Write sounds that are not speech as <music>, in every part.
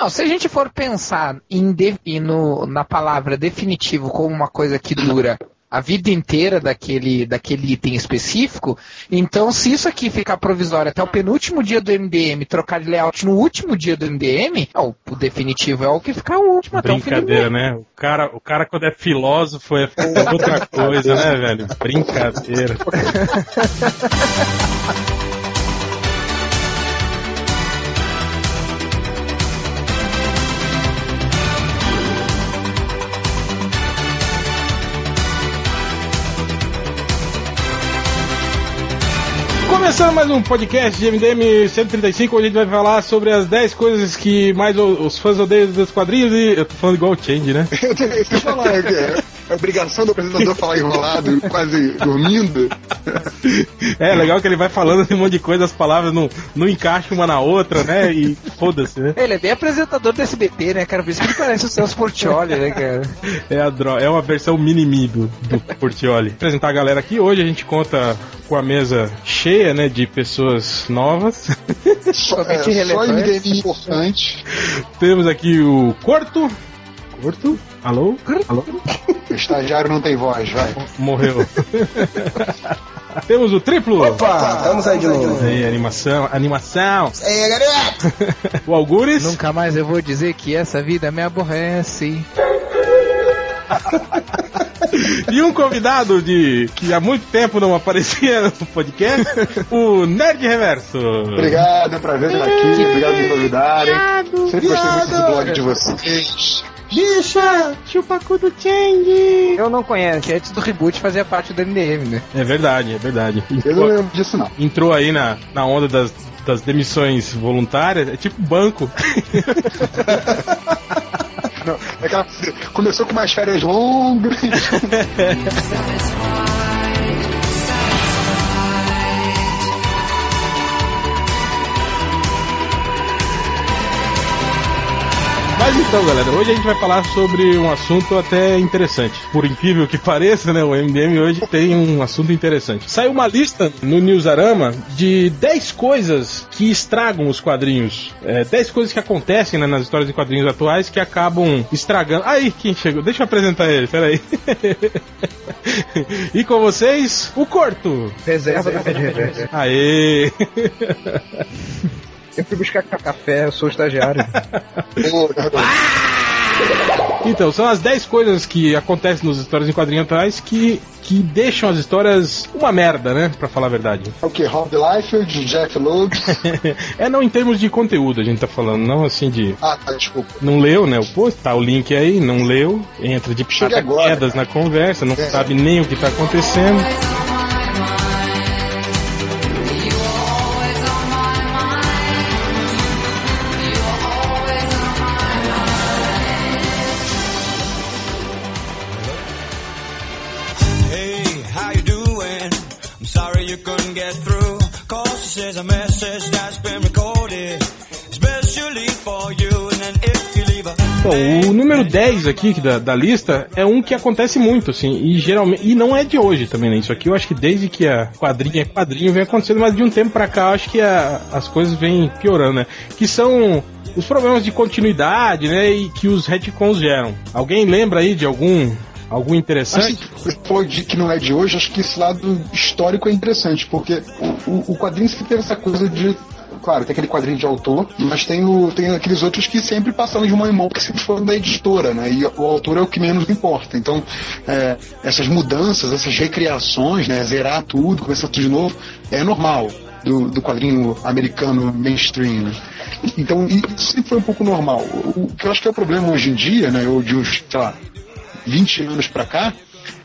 Não, se a gente for pensar em de, no, na palavra definitivo como uma coisa que dura a vida inteira daquele, daquele item específico, então se isso aqui ficar provisório até o penúltimo dia do MDM, trocar de layout no último dia do MDM, o, o definitivo é o que ficar o último até o fim do Brincadeira, né? O cara, o cara quando é filósofo é <laughs> outra coisa, né, velho? Brincadeira. <laughs> Começando mais um podcast de MDM 135, onde a gente vai falar sobre as 10 coisas que mais os fãs odeiam dos quadrinhos e. Eu tô falando igual o Change, né? <laughs> Eu tenho que falar, é, é, é obrigação do apresentador falar enrolado, <laughs> quase dormindo. <laughs> É legal que ele vai falando um monte de coisa, as palavras não, não encaixam uma na outra, né? E foda-se, né? Ele é bem apresentador do SBT, né, cara? Por isso que ele parece o Celso Portioli, né, cara? <laughs> É, a dro... é uma versão mini-mi do, do Portioli. Apresentar a galera aqui. Hoje a gente conta com a mesa cheia, né, de pessoas novas. Só, é, só importante. Temos aqui o Corto. Corto? Alô? Alô? O estagiário não tem voz, vai. Morreu. <laughs> Temos o Triplo. Opa, estamos aí de novo. Aí, animação, animação. Ei, garoto! <laughs> O Algures. Nunca mais eu vou dizer que essa vida me aborrece. <laughs> E um convidado de que há muito tempo não aparecia no podcast, o Nerd Reverso. Obrigado, é um prazer estar aqui. Obrigado por me convidarem. Sempre gostei muito do blog de vocês. Bicha, chupacu do Change. Eu não conheço, que antes do reboot fazia parte do MDM, né? É verdade, é verdade. Eu não lembro disso, não. Entrou aí na, na onda das, das demissões voluntárias, é tipo banco. não é aquela- começou com umas férias longas. <laughs> Mas então, galera, hoje a gente vai falar sobre um assunto até interessante. Por incrível que <laughs> pareça, né, o MDM hoje tem um assunto interessante. Saiu uma lista no Newsarama de 10 coisas que estragam os quadrinhos. É, 10 coisas que acontecem né, nas histórias de quadrinhos atuais que acabam estragando. Aí, quem chegou? Deixa eu apresentar ele, peraí. <laughs> e com vocês, o Corto. Reserva da. Aê! <laughs> Eu fui buscar café, eu sou estagiário. <laughs> Então, são as 10 coisas que acontecem nas histórias em quadrinhos atuais que, que deixam as histórias uma merda, né? Pra falar a verdade. o que? Rob Liefeld, Jeff Loeb. <laughs> é não em termos de conteúdo, a gente tá falando, não assim de. Ah, tá, desculpa. Não leu, né? O post, tá o link aí, não leu, entra de Chega agora, paraquedas na conversa, não É. sabe nem o que tá acontecendo. Bom, o número 10 aqui da, da lista é um que acontece muito, assim, e geralmente. E não é de hoje também, né? Isso aqui eu acho que desde que a quadrinha é quadrinho vem acontecendo, mas de um tempo pra cá eu acho que a- as coisas vêm piorando, né? Que são os problemas de continuidade, né? E que os retcons geram. Alguém lembra aí de algum. Algum Assim, interessante? você falou de que não é de hoje, acho que esse lado histórico é interessante, porque o, o, o quadrinho sempre teve essa coisa de. Claro, tem aquele quadrinho de autor, mas tem, o, tem aqueles outros que sempre passaram de mão em mão, porque sempre foram da editora, né? E o autor é o que menos importa. Então, é, essas mudanças, essas recriações, né? Zerar tudo, começar tudo de novo, é normal do, do quadrinho americano mainstream, né? Então, isso sempre foi um pouco normal. O, o que eu acho que é o problema hoje em dia, né? Ou de uns, sei lá, 20 anos pra cá,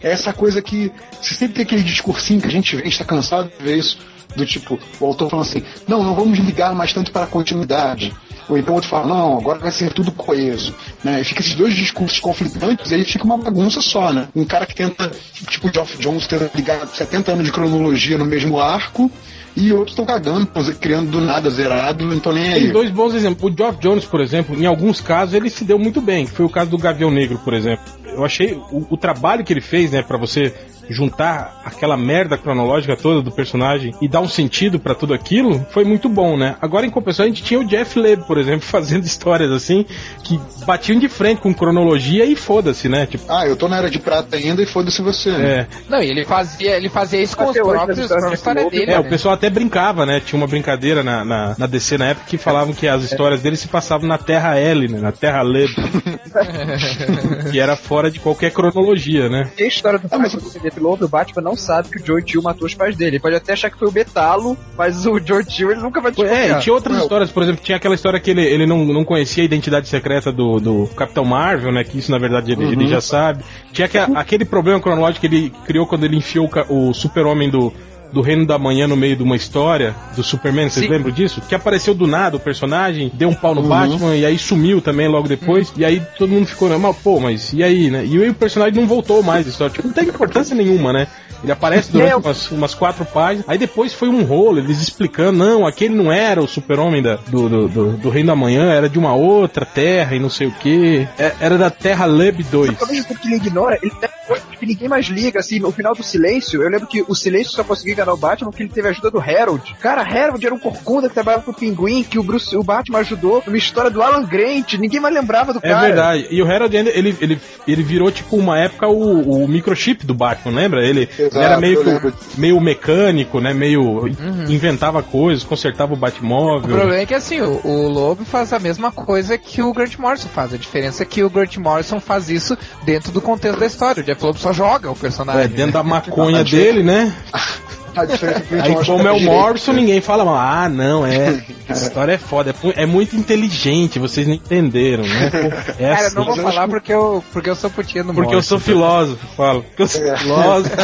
é essa coisa que você sempre tem aquele discursinho que a gente vê, a gente tá cansado de ver isso, do tipo, o autor falando assim, não, não vamos ligar mais tanto para a continuidade. Ou então o outro fala, não, agora vai ser tudo coeso. Né? E fica esses dois discursos conflitantes e aí fica uma bagunça só, né? Um cara que tenta, tipo o Geoff Jones, tenta ligar 70 anos de cronologia no mesmo arco, e outros estão cagando, criando do nada zerado, não tô nem aí. Tem dois bons exemplos. O Geoff Jones, por exemplo, em alguns casos ele se deu muito bem. Foi o caso do Gavião Negro, por exemplo. Eu achei o, o trabalho que ele fez, né, para você juntar aquela merda cronológica toda do personagem e dar um sentido pra tudo aquilo, foi muito bom, né? Agora, em compensação, a gente tinha o Jeff Leb, por exemplo, <laughs> fazendo histórias assim, que batiam de frente com cronologia e foda-se, né? Tipo, Ah, eu tô na era de prata ainda e foda-se você. né? é, Não, e ele fazia, ele fazia isso com os Até próprios, histórias com a do história dele. É, né? o pessoal até brincava, né? Tinha uma brincadeira na, na, na DC na época que falavam que as histórias dele se passavam na Terra L, né? Na Terra Leb. <laughs> que era fora de qualquer cronologia, né? E a história do pai do Lobo, o Batman não sabe que o Joe Chill matou os pais dele. Ele pode até achar que foi o Betalo, mas o Joe Chill ele nunca vai É, e desconfiar. tinha outras Não. histórias, por exemplo, tinha aquela história que ele, ele não, não conhecia a identidade secreta do, do Capitão Marvel, né? Que isso na verdade ele, ele já sabe. Tinha que, aquele problema cronológico que ele criou quando ele enfiou o, o super-homem do, do Reino da Manhã no meio de uma história do Superman, vocês Sim. lembram disso? Que apareceu do nada o personagem, deu um pau no Batman e aí sumiu também logo depois. E aí todo mundo ficou, né, mas pô, mas e aí, né? E aí o personagem não voltou mais, a história. Tipo, não tem importância nenhuma, né? Ele aparece durante umas, umas quatro páginas. Aí depois foi um rolo, eles explicando, não, aquele não era o super-homem da- do, do, do, do Reino da Manhã, era de uma outra terra e não sei o que. Era da Terra Leb 2. Ao mesmo tempo que ele ignora, ele tem coisa que ninguém mais liga, assim, no final do Silêncio, eu lembro que o Silêncio só conseguiu o Batman porque ele teve a ajuda do Harold. Cara, Harold era um corcunda que trabalhava pro Pinguim, que o, Bruce, o Batman ajudou numa história do Alan Grant, ninguém mais lembrava do É cara. verdade. E o Harold ele, ele, ele virou, tipo, uma época o, o microchip do Batman, lembra? Ele, Exato, ele era meio, que o- meio mecânico, né? Meio. inventava coisas, consertava o O Batmóvel. problema é que assim, o, o Lobo faz a mesma coisa que o Grant Morrison faz. A diferença é que o Grant Morrison faz isso dentro do contexto da história. O Jeff Lobo só joga o personagem. É, dentro da né? maconha dele, né? <laughs> A diferença é a gente Aí, como é o direito, Morrison, né? ninguém fala mal. Ah, não, é. <laughs> Essa história é foda. É, é muito inteligente, vocês não entenderam, né? Pô, <laughs> É Cara, assim. não vou falar porque eu, porque eu sou putinha do Porque eu sou filósofo, falo. Porque eu sou filósofo.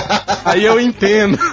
Aí eu entendo. <laughs>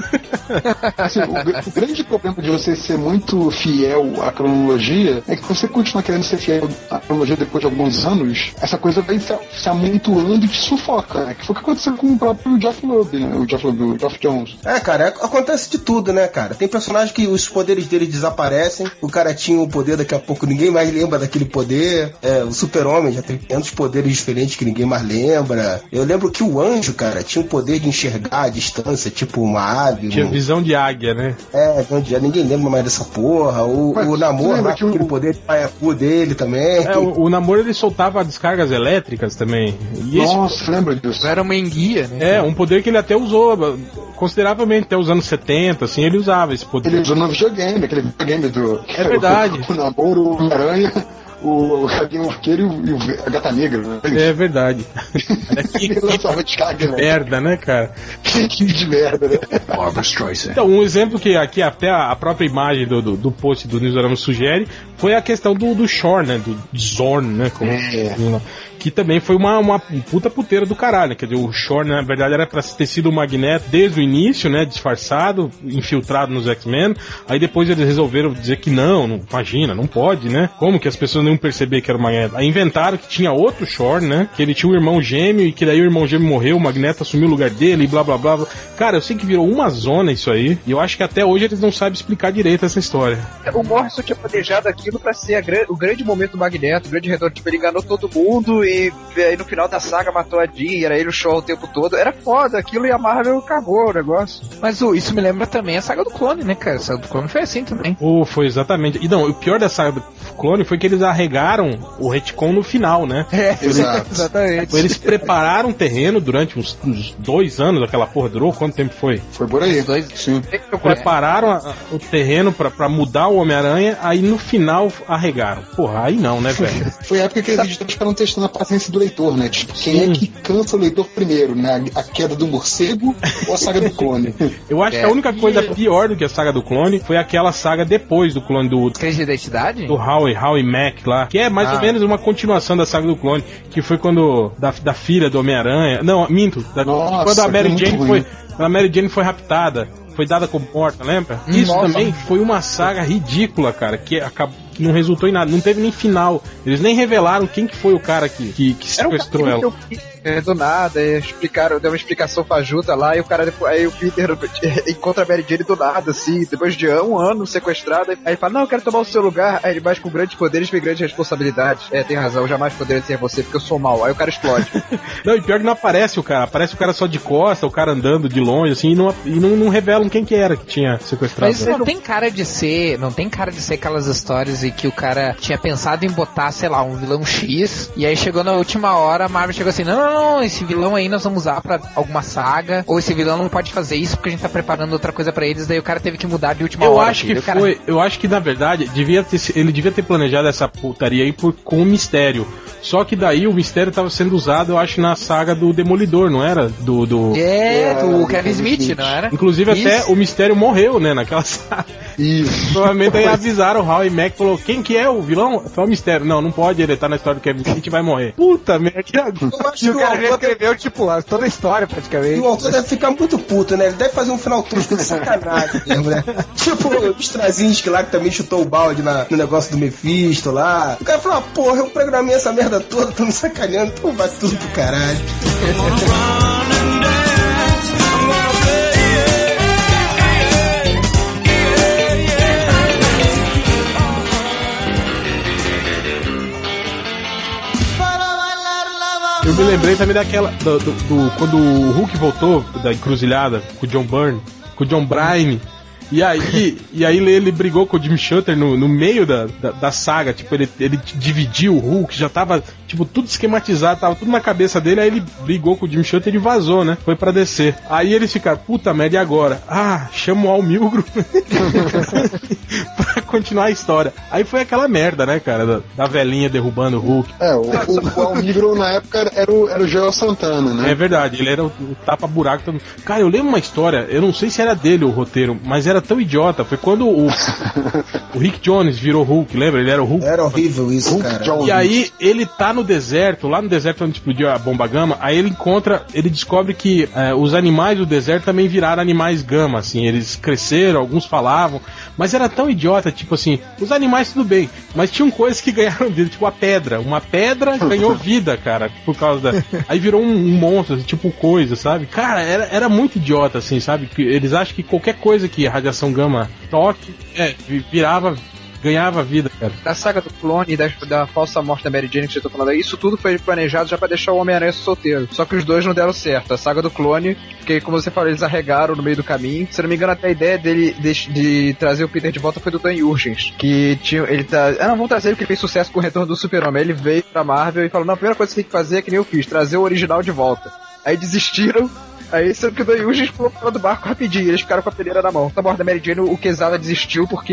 Assim, o, o grande problema de você ser muito fiel à cronologia é que você continuar querendo ser fiel à cronologia depois de alguns anos, essa coisa vai se, se amontoando e te sufoca, né? Que foi o que aconteceu com o próprio Jeff Loeb, né? O Jeff Loeb, o Geoff Jones. É, cara, é- acontece de tudo, né, cara? Tem personagem que os poderes dele desaparecem, o cara tinha um poder, daqui a pouco ninguém mais lembra daquele poder. É, o super-homem já tem tantos poderes diferentes que ninguém mais lembra. Eu lembro que o anjo, cara, tinha o poder de enxergar a distância, tipo uma ave. Tinha um- visão de águia, né? É, onde já ninguém lembra mais dessa porra. O, Mas o lembra lá, que o- aquele poder de paiacu dele também. É, o, o namoro ele soltava descargas elétricas também. E esse Nossa, lembra disso? Era uma enguia, né? é um poder que ele até usou, consideravelmente, até os anos 70, assim, ele usava esse poder. Ele usou no videogame, aquele videogame do. É verdade. <laughs> O, namoro, o Homem-Aranha, o Rabinho Arqueiro e, o- e a Gata Negra, né? É verdade. Olha que, <laughs> que né? merda, né, cara? Que de merda, né? Então, um exemplo que aqui até a própria imagem do, do, do post do Newsarama sugere foi a questão do, do Shore, né? Do Zorn, né? Como É. que também foi uma, uma puta puteira do caralho. Quer dizer, o Shore, na verdade, era pra ter sido o Magneto desde o início, né? Disfarçado, infiltrado nos X-Men. Aí depois eles resolveram dizer que não, não, imagina, não pode, né? Como que as pessoas não iam perceber que era o Magneto? Aí inventaram que tinha outro Shore, né? Que ele tinha um irmão gêmeo e que daí o irmão gêmeo morreu, o Magneto assumiu o lugar dele e blá blá blá. blá. Cara, eu sei que virou uma zona isso aí. E eu acho que até hoje eles não sabem explicar direito essa história. O Morrison tinha planejado aquilo pra ser gran- o grande momento do Magneto, o grande retorno. Tipo, ele enganou todo mundo e aí no final da saga matou a Jean, era ele o show o tempo todo. Era foda aquilo e a Marvel cagou o negócio. Mas o, isso me lembra também a saga do clone, né, cara? A saga do clone foi assim também. Oh, foi exatamente. E não, o pior da saga do clone foi que eles arregaram o retcon no final, né? É, Exato. exatamente. Eles prepararam um terreno durante uns, uns dois anos, aquela porra durou, quanto tempo foi? Foi por aí. Dois- Sim. Prepararam a- a- o terreno pra, pra mudar o Homem-Aranha, aí no final arregaram. Porra, aí não, né, velho? <laughs> Foi a época que eles editores ficaram testando a paciência do leitor, né? Tipo, quem Sim. é que cansa o leitor primeiro, né? A queda do morcego ou a saga do clone? <laughs> Eu acho É. que a única coisa pior do que a saga do clone foi aquela saga depois do clone do, Crise de identidade? do Howie, Howie Mac lá, que é mais Ah. ou menos uma continuação da saga do clone, que foi quando da, da filha do Homem-Aranha, não, minto, da- Nossa, quando a Mary Jane foi, a Mary Jane foi raptada, foi dada como morta, lembra? Isso Nossa. também foi uma saga ridícula, cara, que acabou que não resultou em nada. Não teve nem final. Eles nem revelaram quem que foi o cara que, que, que Era um sequestrou cara que ela. É, do nada, e explicaram, deu uma explicação fajuta lá, e o cara depois, aí o Peter <laughs> encontra a Mary Jane do nada, assim, depois de um ano sequestrado, aí ele fala, não, eu quero tomar o seu lugar, aí ele vai com grandes poderes vem grandes responsabilidades. É, tem razão, eu jamais poderia ser você, porque eu sou mal. Aí o cara explode. <laughs> Não, e pior que não aparece o cara. Aparece o cara só de costa, o cara andando de longe, assim, e não, e não, não revelam quem que era que tinha sequestrado. Mas não tem cara de ser, não tem cara de ser aquelas histórias em que o cara tinha pensado em botar, sei lá, um vilão X, e aí chegou na última hora, a Marvel chegou assim, não, não, não, esse vilão aí nós vamos usar pra alguma saga, ou esse vilão não pode fazer isso porque a gente tá preparando outra coisa pra eles, daí o cara teve que mudar de última Eu hora. acho que filho. O cara- foi, eu acho que na verdade devia ter, ele devia ter planejado essa putaria aí por, com o mistério. Só que daí o mistério tava sendo usado, eu acho, na saga do Demolidor, não era? Do. do... É, do É, Kevin Smith, Smith. não era? Inclusive até Isso. o mistério morreu, né, naquela <laughs> saga. Isso. Provavelmente aí avisaram o Hal e Mac falou: quem que é o vilão? Foi o mistério. Não, não pode, ele tá na história do Kevin Smith e vai morrer. Puta merda, que agora. Eu acho que o o cara já escreveu, tipo, toda a história e praticamente. o autor deve ficar muito puto, né? Ele deve fazer um final tosco de sacanagem mesmo, <laughs> né? tipo o Straczynski lá que também chutou o balde na- no negócio do Mephisto lá. O cara falou, ah, porra, eu programei essa merda toda, tô me sacaneando, então vai tudo pro caralho. <laughs> me lembrei também daquela. Do, do- do- quando o Hulk voltou da encruzilhada com o John Byrne, com o John Bryan. E aí, e aí ele brigou com o Jim Shutter no, no meio da, da, da saga, tipo, ele, ele dividiu o Hulk, já tava, tipo, tudo esquematizado, tava tudo na cabeça dele, aí ele brigou com o Jim Shutter e vazou, né? Foi pra descer. Aí eles ficaram, puta merda, e agora? Ah, chama o Al Milgro <laughs> pra continuar a história. Aí foi aquela merda, né, cara, da, da velhinha derrubando o Hulk. É, o, o, o Almigro na época era o, era o Joel Santana, né? É verdade, ele era o, o tapa-buraco. Cara, eu lembro uma história, eu não sei se era dele o roteiro, mas era tão idiota. Foi quando o, <laughs> o Rick Jones virou Hulk, lembra? Ele era o Hulk. Era horrível isso, Hulk cara. Jones. E aí ele tá no deserto, lá no deserto onde explodiu a bomba gama, aí ele encontra, ele descobre que é, os animais do deserto também viraram animais gama, assim, eles cresceram, alguns falavam, mas era tão idiota, tipo assim, os animais tudo bem, mas tinham coisas que <laughs> ganharam vida, tipo a pedra, uma pedra ganhou <laughs> vida, cara, por causa da... Aí virou um, um monstro, assim, tipo coisa, sabe? Cara, era, era muito idiota, assim, sabe? Que eles acham que qualquer coisa que a radiação gama toque, é, vi- virava, ganhava vida, cara. da saga do clone e da, da falsa morte da Mary Jane que você tá falando aí, isso tudo foi planejado já pra deixar o Homem-Aranha solteiro. Só que os dois não deram certo. A saga do clone, porque como você falou, eles arregaram no meio do caminho. Se não me engano, até a ideia dele de, de trazer o Peter de volta foi do Dan Jurgens, que tinha, ele tá, ah não, vamos trazer ele porque fez sucesso com o retorno do Super-Homem. Aí Ele veio pra Marvel e falou, não, a primeira coisa que você tem que fazer é que nem eu fiz, trazer o original de volta. Aí desistiram, Aí sendo que o Dan Yujin pulou fora do barco rapidinho, eles ficaram com a peneira na mão. Na morte da Mary Jane, o Quesada desistiu porque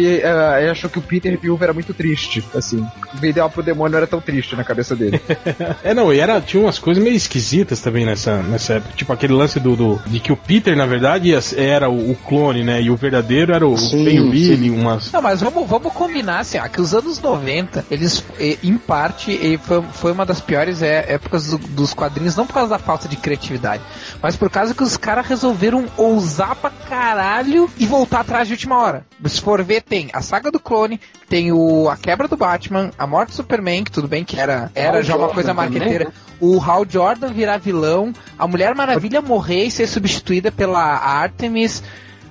ele achou que o Peter viúvo era muito triste. Assim, o ideal pro demônio não era tão triste na cabeça dele. <laughs> É, não, e era, tinha umas coisas meio esquisitas também nessa, nessa época. Tipo aquele lance do, do- de que o Peter, na verdade, era o, o clone, né? E o verdadeiro era o Ben Billy, umas. Não, mas vamos, vamos combinar assim, ó, que os anos 90, eles, em parte, foi, foi uma das piores é, épocas do- dos quadrinhos, não por causa da falta de criatividade, mas por causa que os caras resolveram ousar pra caralho e voltar atrás de última hora. Se for ver, tem a saga do clone, tem o, a quebra do Batman, a morte do Superman, que tudo bem que era, era Hal já uma coisa marqueteira. né? O Hal Jordan virar vilão, a Mulher Maravilha morrer e ser substituída pela Artemis.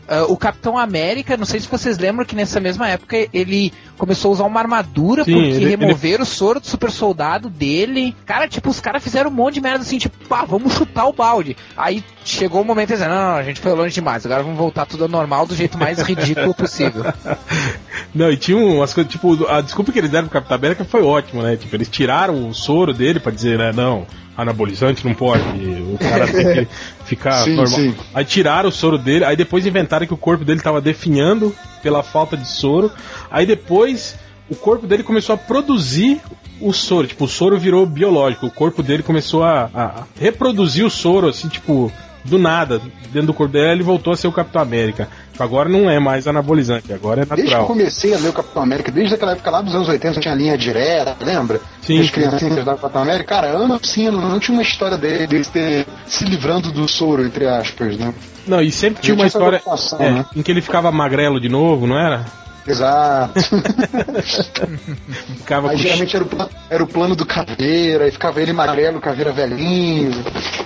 Ah, o Capitão América, não sei se vocês lembram que nessa mesma época ele começou a usar uma armadura Sim, porque ele- removeram o soro do super soldado dele. Cara, tipo, os caras fizeram um monte de merda assim, tipo, pá, vamos chutar o balde. Aí chegou o momento de dizer, não, não, a gente foi longe demais, agora vamos voltar tudo ao normal do jeito mais ridículo possível. <laughs> Não, e tinha umas coisas, tipo, a desculpa que eles deram pro Capitão América foi ótima, né? Tipo, eles tiraram o soro dele pra dizer, né, não, anabolizante não pode, o cara tem que ficar Sim, normal. sim. Aí tiraram o soro dele, aí depois inventaram que o corpo dele tava definhando pela falta de soro, aí depois o corpo dele começou a produzir o soro, tipo, o soro virou biológico, o corpo dele começou a, a reproduzir o soro, assim, tipo, do nada, dentro do corpo dele, ele voltou a ser o Capitão América. Agora não é mais anabolizante, agora é Desde que eu natural. comecei a ler o Capitão América, desde aquela época lá dos anos 80, tinha linha direta, lembra? Sim, As criancinhas da Capitão América, cara, ano sim, não, não tinha uma história dele, deles ter se livrando do soro, entre aspas, né? Não, e sempre tinha uma história é, né? em que ele ficava magrelo de novo, não era? Exato. <laughs> Ficava Aí geralmente era o, plano, era o plano do caveira, aí ficava ele magrelo, caveira velhinho.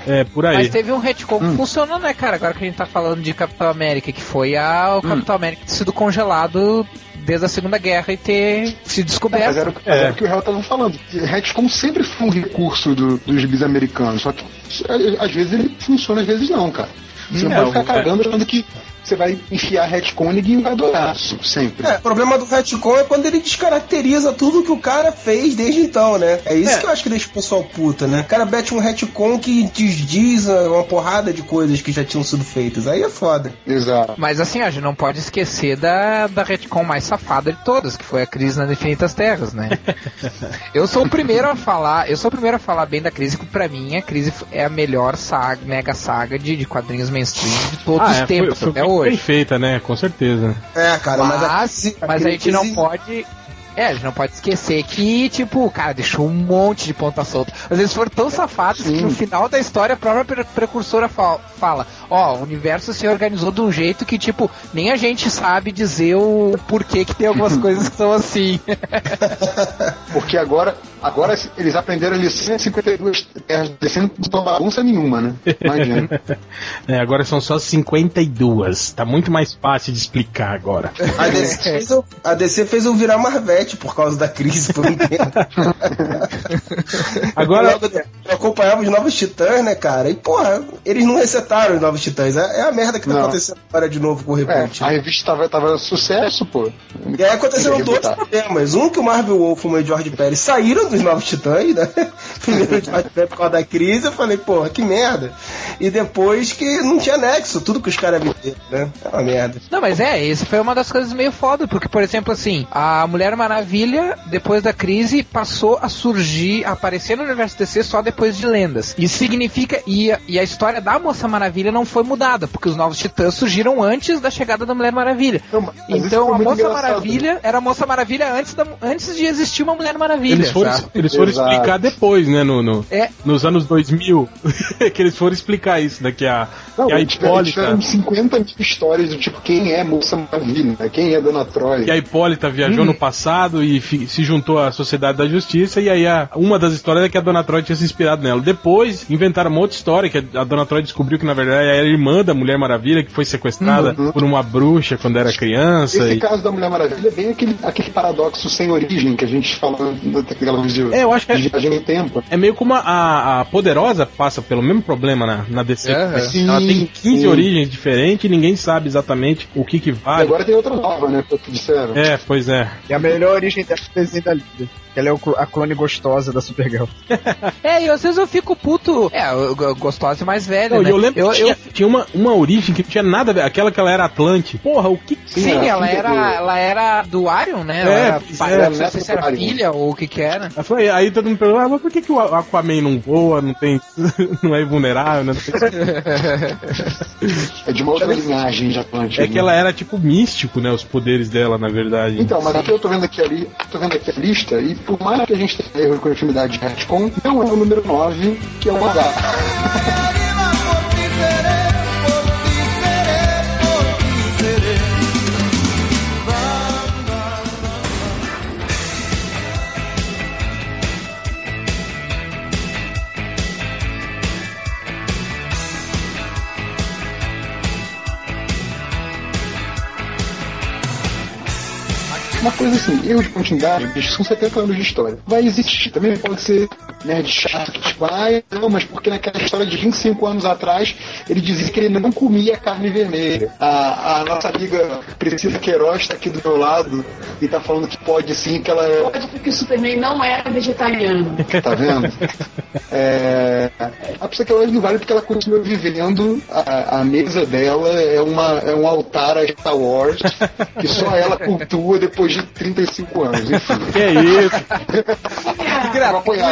É, por aí. Mas teve um retcon que funcionou, né, cara? Agora que a gente tá falando de Capitão América, que foi a, o Capitão América ter sido congelado desde a Segunda Guerra e ter se Mas descoberto. era, o- mas era o que o Hell tava falando. Retcon sempre foi um recurso do- dos gibis americanos, só que é, às vezes ele funciona, às vezes não, cara. Você não É, pode o- ficar cagando achando que você vai enfiar retcon e vai adorar, sempre. É, o problema do retcon é quando ele descaracteriza tudo que o cara fez desde então, né? É isso É. que eu acho que deixa o pessoal puta, né? O cara mete um retcon que desdiz uma porrada de coisas que já tinham sido feitas. Aí é foda. Exato. Mas assim, a gente não pode esquecer da, da retcon mais safada de todas, que foi a crise nas Infinitas Terras, né? <laughs> eu sou o primeiro a falar, eu sou o primeiro a falar bem da crise, que pra mim a crise é a melhor saga, mega saga de, de quadrinhos mainstream de todos Ah, os é, foi, tempos, foi até bem hoje. feita, né? Com certeza. É, cara, mas, a Mas, crise- mas a gente não pode. É, a gente não pode esquecer que, tipo, cara, deixou um monte de ponta solta. Às vezes foram tão safados que no final da história a própria pre- precursora fa- fala: Ó, o universo se organizou de um jeito que, tipo, nem a gente sabe dizer o porquê que tem algumas <laughs> coisas que são assim. <laughs> Porque agora, agora eles aprenderam a lição em 52 terras descendo não bagunça nenhuma, né? Imagina. <laughs> É, agora são só 52. Tá muito mais fácil de explicar agora. A DC, fez eu, a DC fez eu virar Marvete por causa da crise por um tempo. <laughs> <laughs> Agora- Logo, eu acompanhava os Novos Titãs, né, cara? E, porra, eles não resetaram os Novos Titãs. É, é a merda que tá Não. acontecendo agora de novo com o É, Reboot. a revista tava, tava sucesso, pô. E aí aconteceram dois problemas. Um que o Marvel Wolfman e o George Pérez saíram dos Novos Titãs, né? <laughs> Primeiro o George Pérez por causa da crise, eu falei, porra, que merda. E depois que não tinha nexo, tudo que os caras viveram, né? É uma merda. Não, mas é, isso foi uma das coisas meio foda, porque, por exemplo, assim, a Mulher Maravilha, depois da crise, passou a surgir, a aparecer no universo DC só depois de lendas. Isso significa, e a, e a história da Moça Maravilha não foi mudada, porque os Novos Titãs surgiram antes da chegada da Mulher Maravilha. Não, Então a Moça engraçado. Maravilha era a Moça Maravilha antes, da, antes de existir uma Mulher Maravilha. Eles foram, sabe? eles foram Exato. explicar depois, né? No, no- É. Nos anos 2000, <laughs> que eles foram explicar isso, né? Que a, Não, que a eles tiveram, Hipólita. tiveram 50 mil histórias do tipo quem é Moça Maravilha, né? quem é Dona Troy. Que a Hipólita viajou Uhum. no passado e fi- se juntou à Sociedade da Justiça, e aí a- uma das histórias é que a Dona Troy tinha se inspirado nela. Depois inventaram uma outra história, que a Dona Troy descobriu que na verdade era a irmã da Mulher Maravilha, que foi sequestrada por uma bruxa quando era criança. Uhum. Esse e- caso da Mulher Maravilha é bem aquele, aquele paradoxo sem origem que a gente fala daquela de, É, eu acho que é- de viagem no tempo. É meio como a, a, Poderosa passa pelo mesmo problema na, na DC. Aham. Sim, Ela tem 15 sim. origens diferentes e ninguém sabe exatamente o que que E vale. agora tem outra nova, né? Que disseram. É, pois é. E a melhor origem é o desenho da Liga. Que ela é a clone gostosa da Supergirl. É, e às vezes eu fico puto. É, gostosa e mais velha, Não, né? eu lembro eu, que tinha, eu- tinha uma, uma origem que não tinha nada a ver. Aquela que ela era Atlante. Porra, o que. Sim, Sim, era ela filha era, do- ela era do Arion, né? É, Ela era, pai- é, não sei se era filha ou o que que era. Aí Aí todo mundo perguntou, ah, mas por que, que o Aquaman não voa, não tem. <laughs> não é vulnerável, né? É de uma outra linhagem de Atlântico. É que ela era tipo místico, né? Os poderes dela, na verdade. Então, mas aqui eu tô vendo aqui ali, tô vendo aqui a lista, e por mais que a gente tenha erro de continuidade de retcon, não é o número 9, que é o H. <laughs> Uma coisa assim, erro de continuidade, bicho, são 70 anos de história. Vai existir. Também pode ser nerd chato que tipo, ai, não, mas porque naquela história de 25 anos atrás ele dizia que ele não comia carne vermelha. A, a nossa amiga Priscila Queiroz tá aqui do meu lado e tá falando que pode sim, que ela é. Pode porque o Superman não era vegetariano. Tá vendo? É, a Priscila Queiroz não vale porque ela continua vivendo. A, a mesa dela é, uma, é um altar a Star Wars que só ela cultua depois de 35 anos. Enfim. <laughs> Que é isso?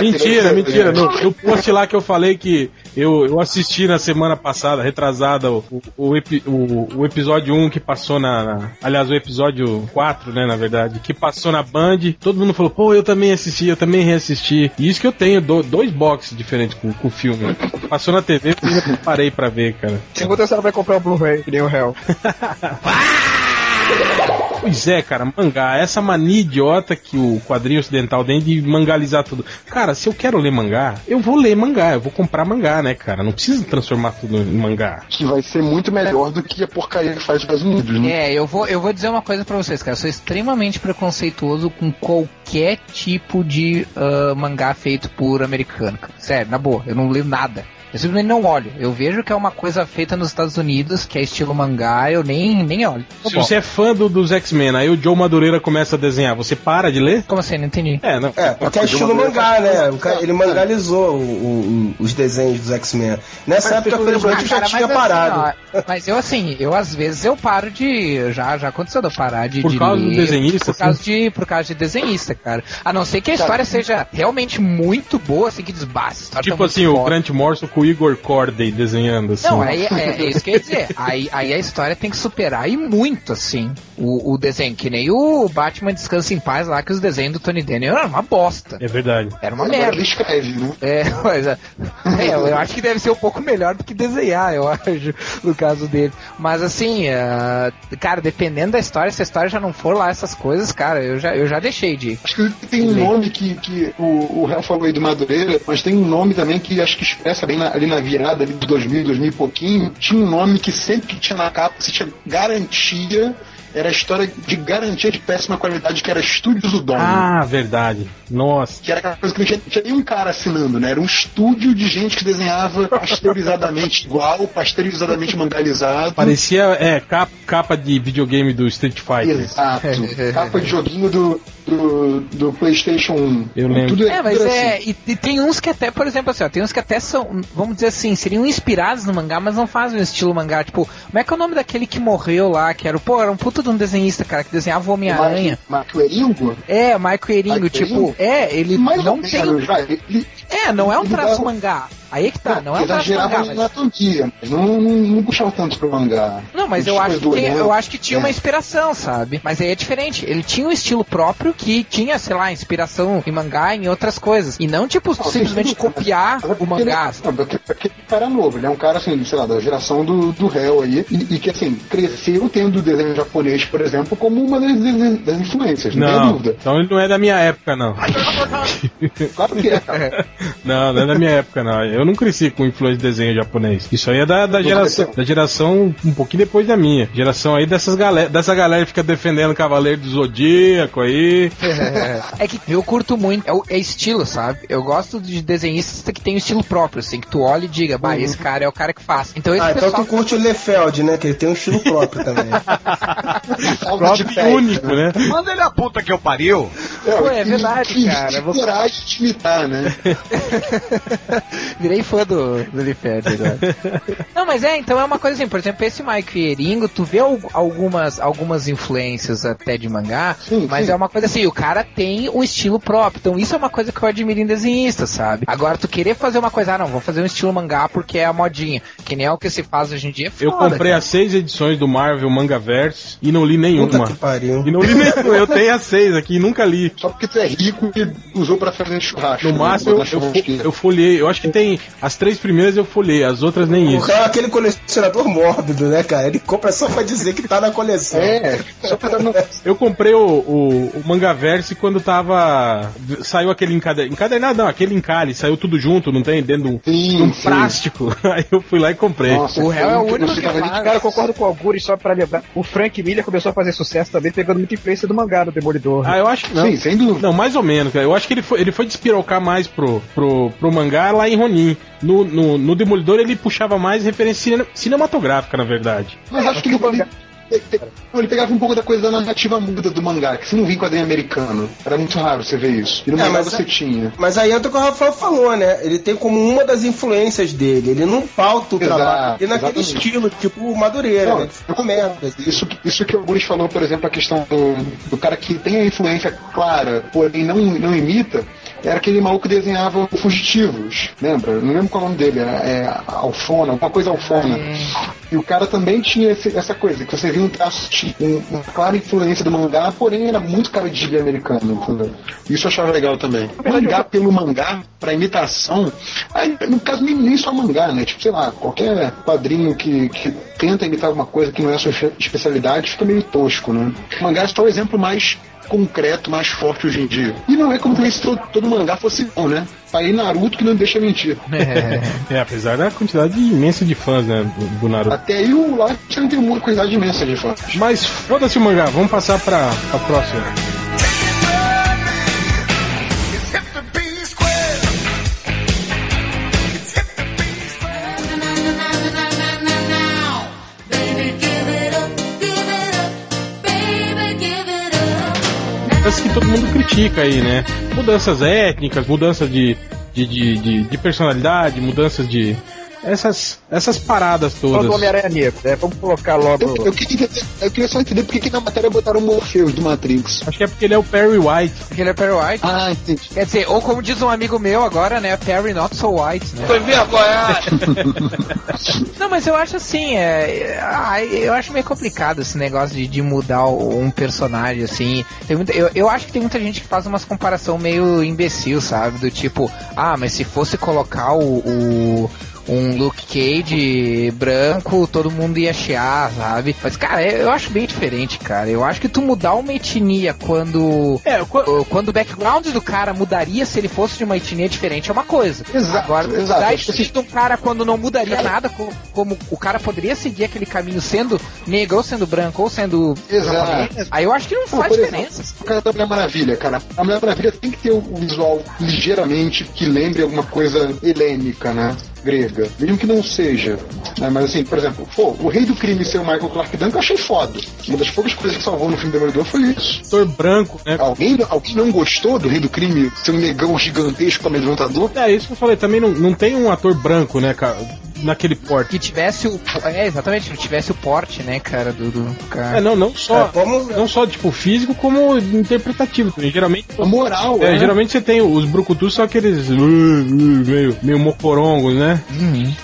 Mentira, mentira. No, no post lá que eu falei que eu, eu assisti na semana passada, retrasada, o, o, o- o episódio 1 que passou na, na- Aliás, o episódio 4, né, na verdade, que passou na Band. Todo mundo falou, pô, eu também assisti, eu também reassisti. E isso que eu tenho do- dois boxes diferentes com, com o filme. Passou na TV eu parei pra ver, cara. Se ela vai comprar o Blu-ray, que nem o réu. <laughs> Pois é, cara, mangá. Essa mania idiota que o quadrinho ocidental tem de mangalizar tudo. Cara, se eu quero ler mangá, eu vou ler mangá, eu vou comprar mangá, né, cara? Não precisa transformar tudo em mangá. Que vai ser muito melhor do que a porcaria que faz os Estados Unidos, né? É, eu vou, eu vou dizer uma coisa pra vocês, cara. Eu sou extremamente preconceituoso com qualquer tipo de ah, mangá feito por americano. cara. Sério, na boa, eu não leio nada. Eu simplesmente não olho. Eu vejo que é uma coisa feita nos Estados Unidos, que é estilo mangá, eu nem, nem olho. Se bom. você é fã do, dos X-Men, aí o Joe Madureira começa a desenhar, você para de ler? Como assim? Não entendi. É, não. É, porque é estilo mangá, né? Cara- ele mangalizou o- o- os desenhos dos X-Men. Nessa época, felizmente, eu já Cara, tinha mas parado. assim, ó, mas eu assim, eu às vezes eu paro de. Já, já aconteceu de eu parar de. Por de causa do ler, desenhista, Por causa, de, por causa de desenhista, cara. A não ser que a história seja realmente muito boa, assim, que desbaste. tá Tipo assim, o. Grant Morrison com o Igor Corday desenhando, assim. Não, aí é, é isso que eu ia dizer. Aí, aí a história tem que superar e muito, assim, o, o desenho. Que nem o Batman Descansa em Paz lá, que os desenhos do Tony Daniel eram uma bosta. É verdade. Era uma Agora merda. ele escreve, né? É, mas é, é, eu acho que deve ser um pouco melhor do que desenhar, eu acho, no caso dele. Mas assim, ah, cara, dependendo da história, se a história já não for lá essas coisas, cara, eu já, eu já deixei de. Acho que tem um nome que, que o, o Real falou aí do Madureira, mas tem um nome também que acho que expressa bem na- ali na virada ali de 2000, 2000 e pouquinho. Tinha um nome que sempre que tinha na capa, você tinha garantia, era a história de garantia de péssima qualidade, que era Estúdios do Dono. Ah, verdade. Nossa. Que era aquela coisa que não tinha, tinha nenhum cara assinando, né? Era um estúdio de gente que desenhava pasteurizadamente igual, pasteurizadamente mangalizado. Parecia, é, capa, capa de videogame do Street Fighter. Exato. <laughs> Capa de joguinho do, do, do PlayStation 1. Eu lembro. Tudo É, mas tudo é. assim. E, e tem uns que até, por exemplo, assim, ó, tem uns que até são, vamos dizer assim, seriam inspirados no mangá, mas não fazem o estilo mangá. Tipo, como é que é o nome daquele que morreu lá, que era, o- pô, era um puta de um desenhista, cara, que desenhava o Homem-Aranha. Marco Eringo? É, o Michael Eringo, tipo, Eringo? é, ele Mais não tem. vai. Ele, É, não é um traço dava- mangá. Aí é que tá, não é um traço exagerava mangá. na Mas... mas não, não, não puxava tanto pro mangá. Não, mas Não eu acho, que tem- eu acho que tinha uma É. inspiração, sabe? Mas aí é diferente. Ele tinha um estilo próprio que tinha, sei lá, inspiração em mangá e em outras coisas. E não, tipo, Não, simplesmente dúvida, copiar mas- mas o mangá. Ele, não, porque, porque ele é um cara novo, ele é um cara, assim, sei lá, da geração do, do réu aí, e, e que, assim, cresceu tendo o desenho japonês, por exemplo, como uma das, das- das influências, não, tem Não, dúvida. então ele não é da minha época, não. Claro que é, cara. <laughs> Não, não é da minha época, não. Eu não cresci com influência de desenho japonês. Isso aí é da, da geração, da geração um pouquinho depois da minha. Geração aí dessas galera, dessa galera que fica defendendo o Cavaleiro do Zodíaco aí. É que eu curto muito, é, o- é estilo, sabe? Eu gosto de desenhistas que tem um estilo próprio, assim, que tu olha e diga, bah, esse cara é o cara que faz. Então esse Ah, então pessoal... tu curte o Lefeld, né? Que ele tem um estilo próprio também. <laughs> Próprio e único, né? Manda ele a puta que eu pariu. Pô, é verdade, cara, coragem de imitar, né? <laughs> Virei fã do, do Liferd agora. <laughs> Não, mas é, então é uma coisa assim, por exemplo, esse Mike Eringo, tu vê al- algumas, algumas influências até de mangá, Sim, mas sim. é uma coisa assim, o cara tem um estilo próprio, então isso é uma coisa que eu admiro em desenhistas, sabe? Agora, tu querer fazer uma coisa, ah não, vou fazer um estilo mangá porque é a modinha, que nem é o que se faz hoje em dia, é Eu foda, comprei cara. as seis edições do Marvel Mangaverse e não li nenhuma. Puta que pariu. E não li nenhuma. Eu tenho as seis aqui e nunca li. Só porque tu é rico e usou pra fazer churrasco. No né? máximo eu, eu, eu folhei. Eu acho que tem. As três primeiras eu folhei, as outras nem O isso. cara é aquele colecionador mórbido, né, cara? Ele compra só pra dizer que tá na coleção. É, só pra dar no... Eu comprei o, o, o Mangaverse quando tava. Saiu aquele encadernado. Encadernado não, aquele encalhe, saiu tudo junto, não tem? Dentro de um, Sim, de um sim. plástico. <laughs> Aí eu fui lá e comprei. Nossa, O réu é o eu único que faz. Cara, eu concordo com o Algures, só pra lembrar. O Frank Miller começou a fazer sucesso também, pegando muita influência do mangá do Demolidor. Ah, eu acho que não. Sim, sem dúvida. Não, mais ou menos, cara. Eu acho que ele foi, ele foi despirocar mais pro, pro, pro mangá lá em Ronin. No, no, no Demolidor ele puxava mais referência cine- cinematográfica, na verdade. Mas acho que ele, ele, ele- ele pegava um pouco da coisa da narrativa muda do mangá, que você não via em quadrinho americano. Era muito raro você ver isso. E no É, mangá mas você é- tinha. Mas aí entra o que o Rafael falou, né? Ele tem como uma das influências dele. Ele não pauta o Exato, trabalho dele naquele exatamente. estilo, tipo Madureira, Não, né? eu. Isso, isso que o Guris falou, por exemplo, a questão do, do cara que tem a influência clara, porém não, não imita, era aquele maluco que desenhava Fugitivos, lembra? Não lembro qual é o nome dele, é, é Alfona, alguma coisa Alfona. E o cara também tinha esse- essa coisa, que você via um traço, um- uma clara influência do mangá, porém era muito cara de gibi americano, entendeu? Isso eu achava legal também. Mangá pelo mangá, pra imitação, aí, no caso nem, nem só mangá, né? Tipo, sei lá, qualquer quadrinho que, que tenta imitar alguma coisa que não é a sua espe- especialidade fica meio tosco, né? O mangá é só o exemplo mais concreto, mais forte hoje em dia. E não é como se todo, todo mangá fosse bom, né? Tá aí Naruto que não deixa mentir. É, apesar da quantidade imensa de fãs, né, do, do Naruto. Até aí o lá você não tem uma quantidade imensa de fãs. Mas foda-se o mangá, vamos passar pra, pra próxima. Coisas que todo mundo critica aí, né? Mudanças étnicas, mudanças de, de, de, de, de personalidade, mudanças de. Essas, essas paradas Fala do todas. Homem-Aranha Negro, né? Vamos colocar logo. Eu, eu, queria, eu queria só entender por que que na matéria botaram o Morpheus do Matrix. Acho que é porque ele é o Perry White. Porque ele é Perry White. Ah, entendi. Quer dizer, ou como diz um amigo meu agora, né? Perry not so white, né? Foi vergonhado. <laughs> Não, mas eu acho assim, é, eu acho meio complicado esse negócio de, de mudar um personagem, assim. Tem muita, eu, eu acho que tem muita gente que faz umas comparação meio imbecil, sabe? Do tipo, ah, mas se fosse colocar o, o- um Luke Cage branco, todo mundo ia chiar, sabe? Mas, cara, eu eu acho bem diferente, cara. Eu acho que tu mudar uma etnia quando. É, o- Quando o background do cara mudaria se ele fosse de uma etnia diferente é uma coisa. Exato, Agora, exato. dar Acho que estilo de um cara quando não mudaria nada, co- como, o cara poderia seguir aquele caminho sendo negro, ou sendo branco, ou sendo Exato. aí eu acho que não faz diferença. exemplo, o cara da Mulher Maravilha, cara. A Mulher Maravilha tem que ter um visual ligeiramente que lembre alguma coisa helênica, né? Grega. Mesmo que não seja. né? Mas assim, por exemplo, pô, o rei do crime ser o Michael Clark Duncan eu achei foda. Uma das poucas coisas que salvou no filme Demolidor foi isso. Ator branco, né? Alguém, alguém não gostou do rei do crime ser um negão gigantesco amedrontador? É isso que eu falei, também não, não tem um ator branco, né, cara, naquele porte. Que tivesse o. É, exatamente, que tivesse o porte, né, cara, do, do cara. É, não, não só, É, como- não só tipo físico, como interpretativo também. Geralmente, A moral, é, né? geralmente você tem os brucutus são aqueles uh, uh, meio, meio mocorongos, né?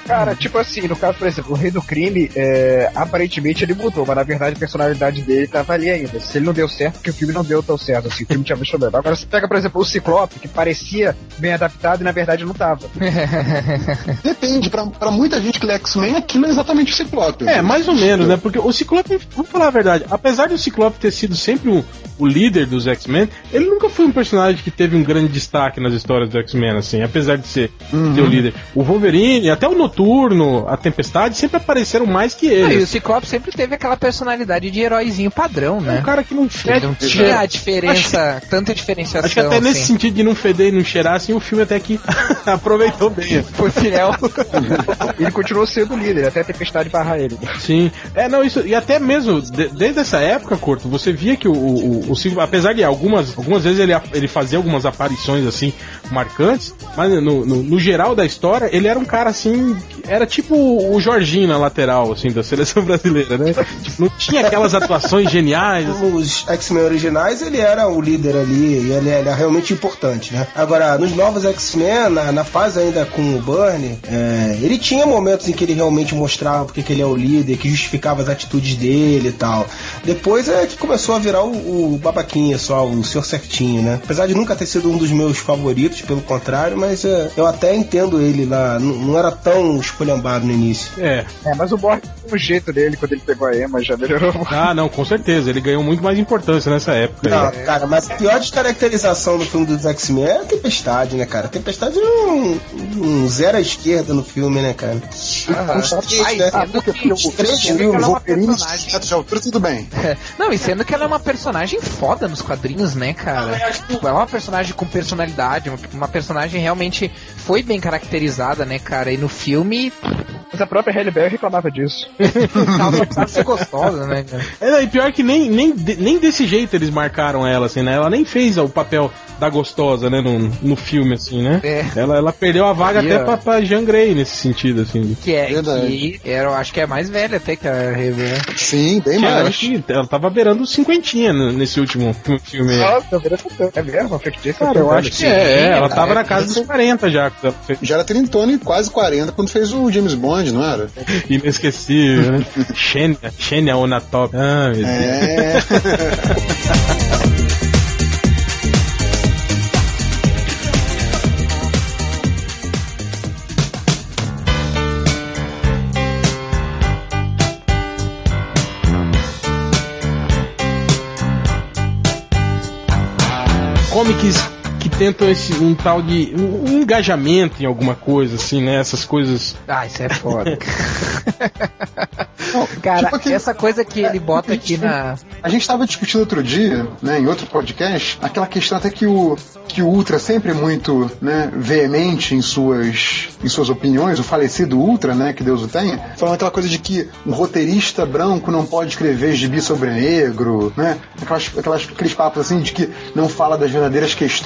Cara, tipo assim, no caso, por exemplo, o Rei do Crime, é, aparentemente ele mudou, mas na verdade a personalidade dele tava ali ainda. Se ele não deu certo, porque o filme não deu tão certo, assim, o filme tinha mais problema. Agora você pega, por exemplo, o Ciclope, que parecia bem adaptado e na verdade não tava. <laughs> Depende, pra, pra muita gente que lê X-Men, aquilo é exatamente o Ciclope. É, mais ou menos, né? Porque o Ciclope, vamos falar a verdade, apesar do Ciclope ter sido sempre o, o líder dos X-Men, ele nunca foi um personagem que teve um grande destaque nas histórias do X-Men, assim, apesar de ser, ser o líder. O Wolverine, até o Noturno, a Tempestade, sempre apareceram mais que Ah, e ele. o Ciclope sempre teve aquela personalidade de heróizinho padrão, É um né? cara que não Ele fede. não tinha a diferença, tanta diferenciação. Acho que até nesse assim. sentido de não feder e não cheirar, assim, o filme até que <laughs> aproveitou bem. Foi fiel. <laughs> Ele continuou sendo líder, até a tempestade barrar ele. Sim. É, não, isso. E até mesmo, de- desde essa época, Corto, você via que o, o, o Silvio, apesar de algumas, algumas vezes ele, ele fazia algumas aparições assim, marcantes, mas no, no, no geral da história, ele era um cara assim. Era tipo o Jorginho na lateral, assim, da seleção <laughs> brasileira, né? Tipo, não tinha aquelas atuações geniais. assim. Nos X-Men originais ele era o líder ali e ele era realmente importante, né? Agora, nos novos X-Men, na, na fase ainda com o Burnie, é, ele tinha momentos em que ele realmente mostrava porque que ele é o líder, que justificava as atitudes dele e tal. Depois é que começou a virar o, o babaquinha só, o senhor certinho, né? Apesar de nunca ter sido um dos meus favoritos, pelo contrário, mas é, eu até entendo ele lá, n- não era tão esculhambado no início. É. É, mas o Borg, o jeito dele, quando ele pegou a Emma, já melhorou. Ah, não, com certeza. Ele ganhou muito mais importância nessa época. Não, aí. cara, mas a pior descaracterização do filme dos X-Men é a Tempestade, né, cara? A Tempestade é um, um zero à esquerda no filme, né, cara? Ai, né? que é uma Wolverine personagem. e de altura, tudo bem. <laughs> Não, e sendo que ela é uma personagem foda nos quadrinhos, né, cara? Tipo, ela é uma personagem com personalidade, uma- uma personagem realmente foi bem caracterizada, né, cara? E no filme Mas a própria Halle Berry reclamava disso. <laughs> ela precisava ser gostosa, né, cara? É, não, e pior que nem, nem, de- nem desse jeito eles marcaram ela, assim, né? Ela nem fez o papel da gostosa, né? No, no filme, assim, né? É. Ela, ela perdeu a vaga Yeah. até pra, pra Jean Grey nesse sentido, assim. Que é, Verdade. que era, eu acho que é mais velha até que a Raven? Sim, bem Que eu mais. acho que ela tava beirando os cinquentinha nesse último filme. aí. Nossa. É mesmo? Cara, eu acho que é, é, ela tava na casa é. dos 40 já. Já era trintona e quase 40 quando fez o James Bond, não era? Inesquecível, né? <laughs> Xenia, Xenia Onatop. Ah, meu Deus. É. <laughs> Comics que tentam esse, um tal de. Um, um engajamento em alguma coisa, assim, né? Essas coisas. Ah, isso é foda. <laughs> Cara, tipo aquele- essa coisa que ele bota aqui na. A gente estava discutindo outro dia, né, em outro podcast, aquela questão até que o, que o Ultra sempre é muito né, veemente em suas, em suas opiniões, o falecido Ultra, né, que Deus o tenha, falando aquela coisa de que um roteirista branco não pode escrever gibi sobre negro, né, aquelas, aquelas, aqueles papos assim de que não fala das verdadeiras questões.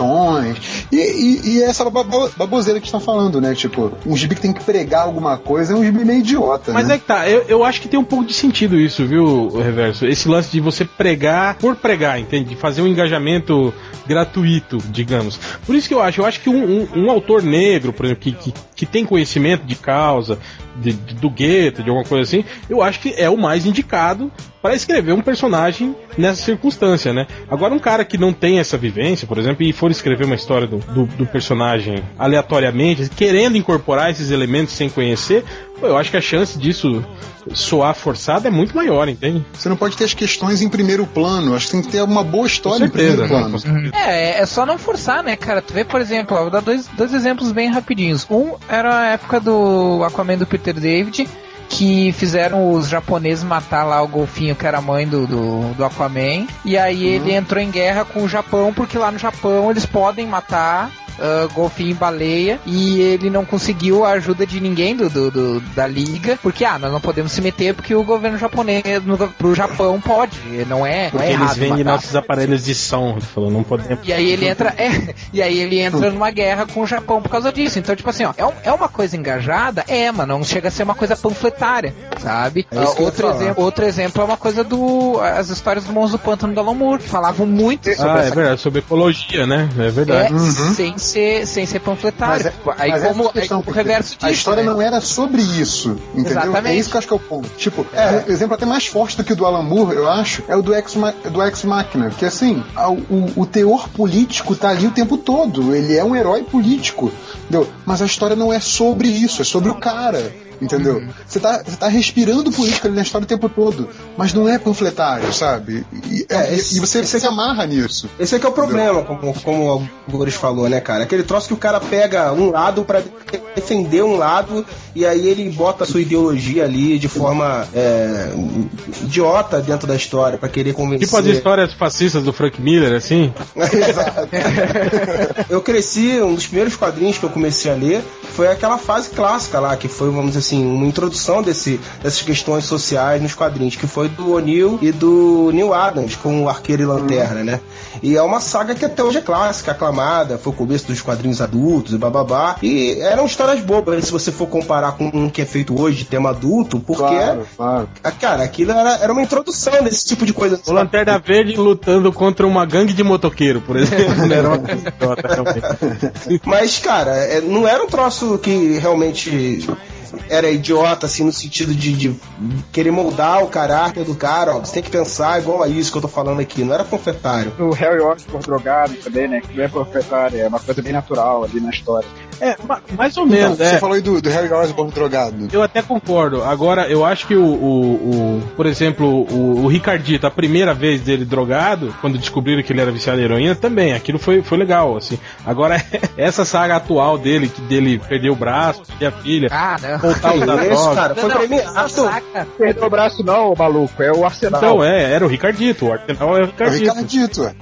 E, e, e essa babo- baboseira que estão falando, né, tipo, um gibi que tem que pregar alguma coisa é um gibi meio idiota. Mas né? é que tá, eu, eu acho que tem um pouco de sentido isso, viu, Reverso? Esse lance de você pregar por pregar, entende? De fazer um engajamento gratuito, digamos. Por isso que eu acho, eu acho que um, um- um autor negro, por exemplo, que, que, que tem conhecimento de causa, de- de- do gueto, de alguma coisa assim, eu acho que é o mais indicado para escrever um personagem nessa circunstância, né? Agora, um cara que não tem essa vivência, por exemplo, e for escrever uma história do, do, do personagem aleatoriamente, querendo incorporar esses elementos sem conhecer, pô, eu acho que a chance disso soar forçado é muito maior, entende? Você não pode ter as questões em primeiro plano. Acho que tem que ter uma boa Com história em certeza, primeiro né? plano. É, é só não forçar, né, cara? Tu vê, por exemplo, ó, vou dar dois, dois exemplos bem rapidinhos. Um era a época do Aquaman do Peter David, que fizeram os japoneses matar lá o golfinho que era a mãe do, do, do Aquaman. E aí ele entrou em guerra com o Japão, porque lá no Japão eles podem matar. Ah, golfinho e baleia e ele não conseguiu a ajuda de ninguém do, do- do- da liga porque ah nós não podemos se meter porque o governo japonês no, pro Japão pode não é não Porque é eles errado vendem nossos aparelhos de som, ele falou, não podemos. E aí ele entra, é, <laughs> e aí ele entra numa guerra com o Japão por causa disso. Então, tipo assim, ó, é, um- é uma coisa engajada? É, mas não chega a ser uma coisa panfletária, sabe? É Ah, ia outro, exemplo, outro exemplo é uma coisa do. As histórias do Monstro do Pântano do Alan Moore, que falavam muito sobre Ah, é verdade, sobre ecologia, né? É verdade. é, sem ser, sem ser panfletário. Mas é- aí mas como a questão, aí, o reverso disso, A história né? não era sobre isso, entendeu? Exatamente. É isso que eu acho que é o ponto. Tipo, um exemplo até mais forte do que o do Alan Moore, eu acho, é o do Ex, do Ex Machina. Que assim, a- o, o teor político tá ali o tempo todo. Ele é um herói político, entendeu? Mas a história não é sobre isso, é sobre o cara. Entendeu? Você tá, você tá respirando política ali na história o tempo todo, mas não é panfletário, sabe? E, É, esse- e você se amarra nisso. Esse aqui é o problema, como, como o Gores falou, né, cara? Aquele troço que o cara pega um lado pra defender um lado e aí ele bota a sua ideologia ali de forma é, idiota dentro da história pra querer convencer. Tipo as histórias fascistas do Frank Miller, assim. <laughs> Exato. eu cresci, um dos primeiros quadrinhos que eu comecei a ler foi aquela fase clássica lá, que foi, vamos dizer assim, uma introdução desse, dessas questões sociais nos quadrinhos, que foi do O'Neill e do Neil Adams, com o Arqueiro e Lanterna, né? E é uma saga que até hoje é clássica, aclamada, foi o começo dos quadrinhos adultos e bababá. E eram histórias bobas, se você for comparar com um que é feito hoje de tema adulto, porque, Claro, claro. cara, aquilo era, era uma introdução desse tipo de coisa. O Lanterna Verde lutando contra uma gangue de motoqueiro, por exemplo. <laughs> Era uma realmente. Mas, cara, é, não era um troço que realmente era idiota, assim, no sentido de, de querer moldar o caráter do cara, ó. Você tem que pensar igual a isso que eu tô falando aqui. Não era panfletário. O Harry Osborn drogado também, né? Que não é profetário, é uma coisa bem natural ali na história. É, ma- mais ou Então, menos, você é. falou aí do, do Harry Osborn drogado. Eu até concordo. Agora, eu acho que o, o, o- por exemplo, o, o Ricardito, a primeira vez dele drogado, quando descobriram que ele era viciado em heroína, também, aquilo foi, foi legal, assim. Agora, <laughs> essa saga atual dele, que dele perdeu o braço, perder a filha, Ah, não, voltar a usar Isso, cara, foi Não, saca. Perdeu o braço não, maluco, é o Arsenal. Então, é, era o Ricardito, o Arsenal é o É o Ricardito. Ricardito.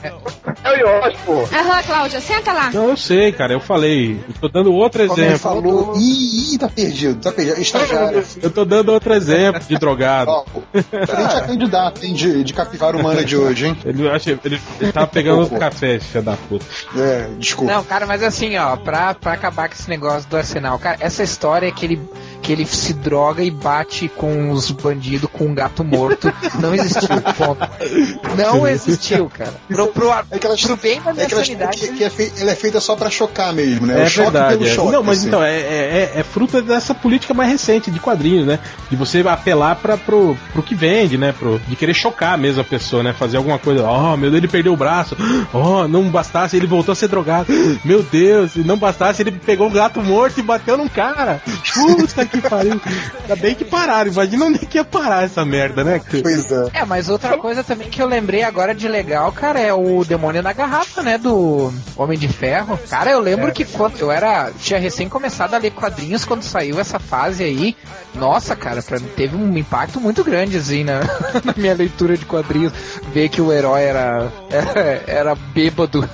É o Ios, pô. Aham, Cláudia, senta lá. Não, eu sei, cara, eu falei. Eu tô dando outro Como ele exemplo. falou, ih, ih, tá perdido, tá perdido. Estagiário. Eu tô dando outro exemplo de drogado. Ó, frente a candidato, hein, de, de capivara humana de hoje, hein? Ele, acha, ele, ele tava pegando outro café, filho da puta. É, desculpa. Não, cara, mas assim, ó, pra, pra acabar com esse negócio do Arsenal, cara, essa história que ele, que ele se droga e bate com os bandidos com um gato morto não existiu, ponto. Não existiu, cara. Pro, pro, É aquela, pro bem da é minha sanidade. que, que é fei- ela é feita só pra chocar mesmo, né? É o choque verdade. pelo é. choque. Não, mas assim. então, é, é, é fruto dessa política mais recente de quadrinhos, né? De você apelar para pro, pro que vende, né? Pro, de querer chocar mesmo a pessoa, né? Fazer alguma coisa. Oh, meu Deus, ele perdeu o braço. Oh, não bastasse, ele voltou a ser drogado. Meu Deus, e não bastasse, ele pegou um gato morto e bateu num cara. Puta que pariu. Ainda bem que pararam. Imagina onde é que ia parar essa merda, né? Pois é. É, mas outra coisa também que eu lembrei agora de legal, cara, é o Demônio na Garrafa, né? Do Homem de Ferro. Cara, eu lembro que quando eu era. Tinha recém começado a ler quadrinhos quando saiu essa fase aí. Nossa, cara, pra mim teve um impacto muito grande, assim, na, <laughs> na minha leitura de quadrinhos. Ver que o herói era. era, <laughs> era bêbado.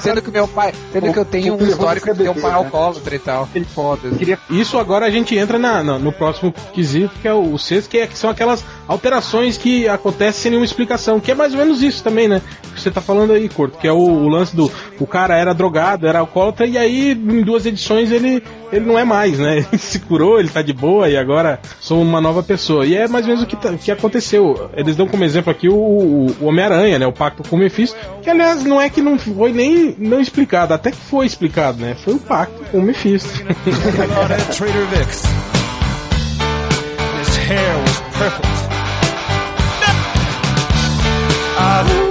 sendo que meu pai. Sendo que eu tenho um histórico de ter um pai alcoólatra e tal. Foda. Isso agora a gente entra na, na- no próximo quesito, que é o, o sexto, que, é, que são aquelas alterações que acontecem sem nenhuma explicação, que é mais ou menos isso também, né? Que você tá falando aí, Corto, que é o, o lance do o cara era drogado, era alcoólatra, e aí em duas edições ele, ele não é mais, né? <laughs> Ele se curou, ele tá de boa e agora sou uma nova pessoa. E é mais ou menos o que, tá- que aconteceu. Eles dão como exemplo aqui o, o- o Homem-Aranha, né? O pacto com o Mephisto, que aliás não é que não foi nem não explicado, até que foi explicado, né? Foi o pacto com o Mephisto. <laughs> cervix. His hair was perfect. I ah.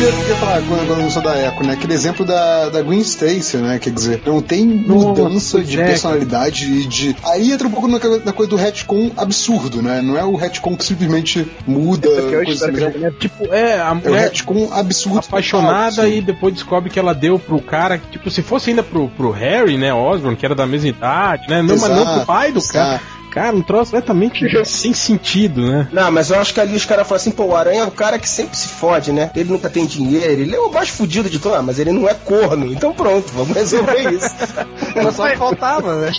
Queria, queria falar quando lançou da Echo, né? Aquele exemplo da, da Gwen Stacy, né? Quer dizer, não tem mudança de é, personalidade e de. Aí entra um pouco na, na coisa do retcon absurdo, né? Não é o retcon que simplesmente muda é coisa assim, é, tipo, é, a é o mulher retcon absurdo. apaixonada total, e depois descobre que ela deu pro cara, tipo, se fosse ainda pro, pro Harry, né, Osborn, que era da mesma idade, né, não, mas não pro Exato, pai do exato. cara. Cara, um troço completamente <laughs> sem sentido, né? Não, mas eu acho que ali os caras falam assim, pô, o Aranha é o cara que sempre se fode, né? Ele nunca tem dinheiro, ele é o mais fudido de todos, ah, mas ele não é corno. Então pronto, vamos resolver isso. <laughs> Era só que faltava, né?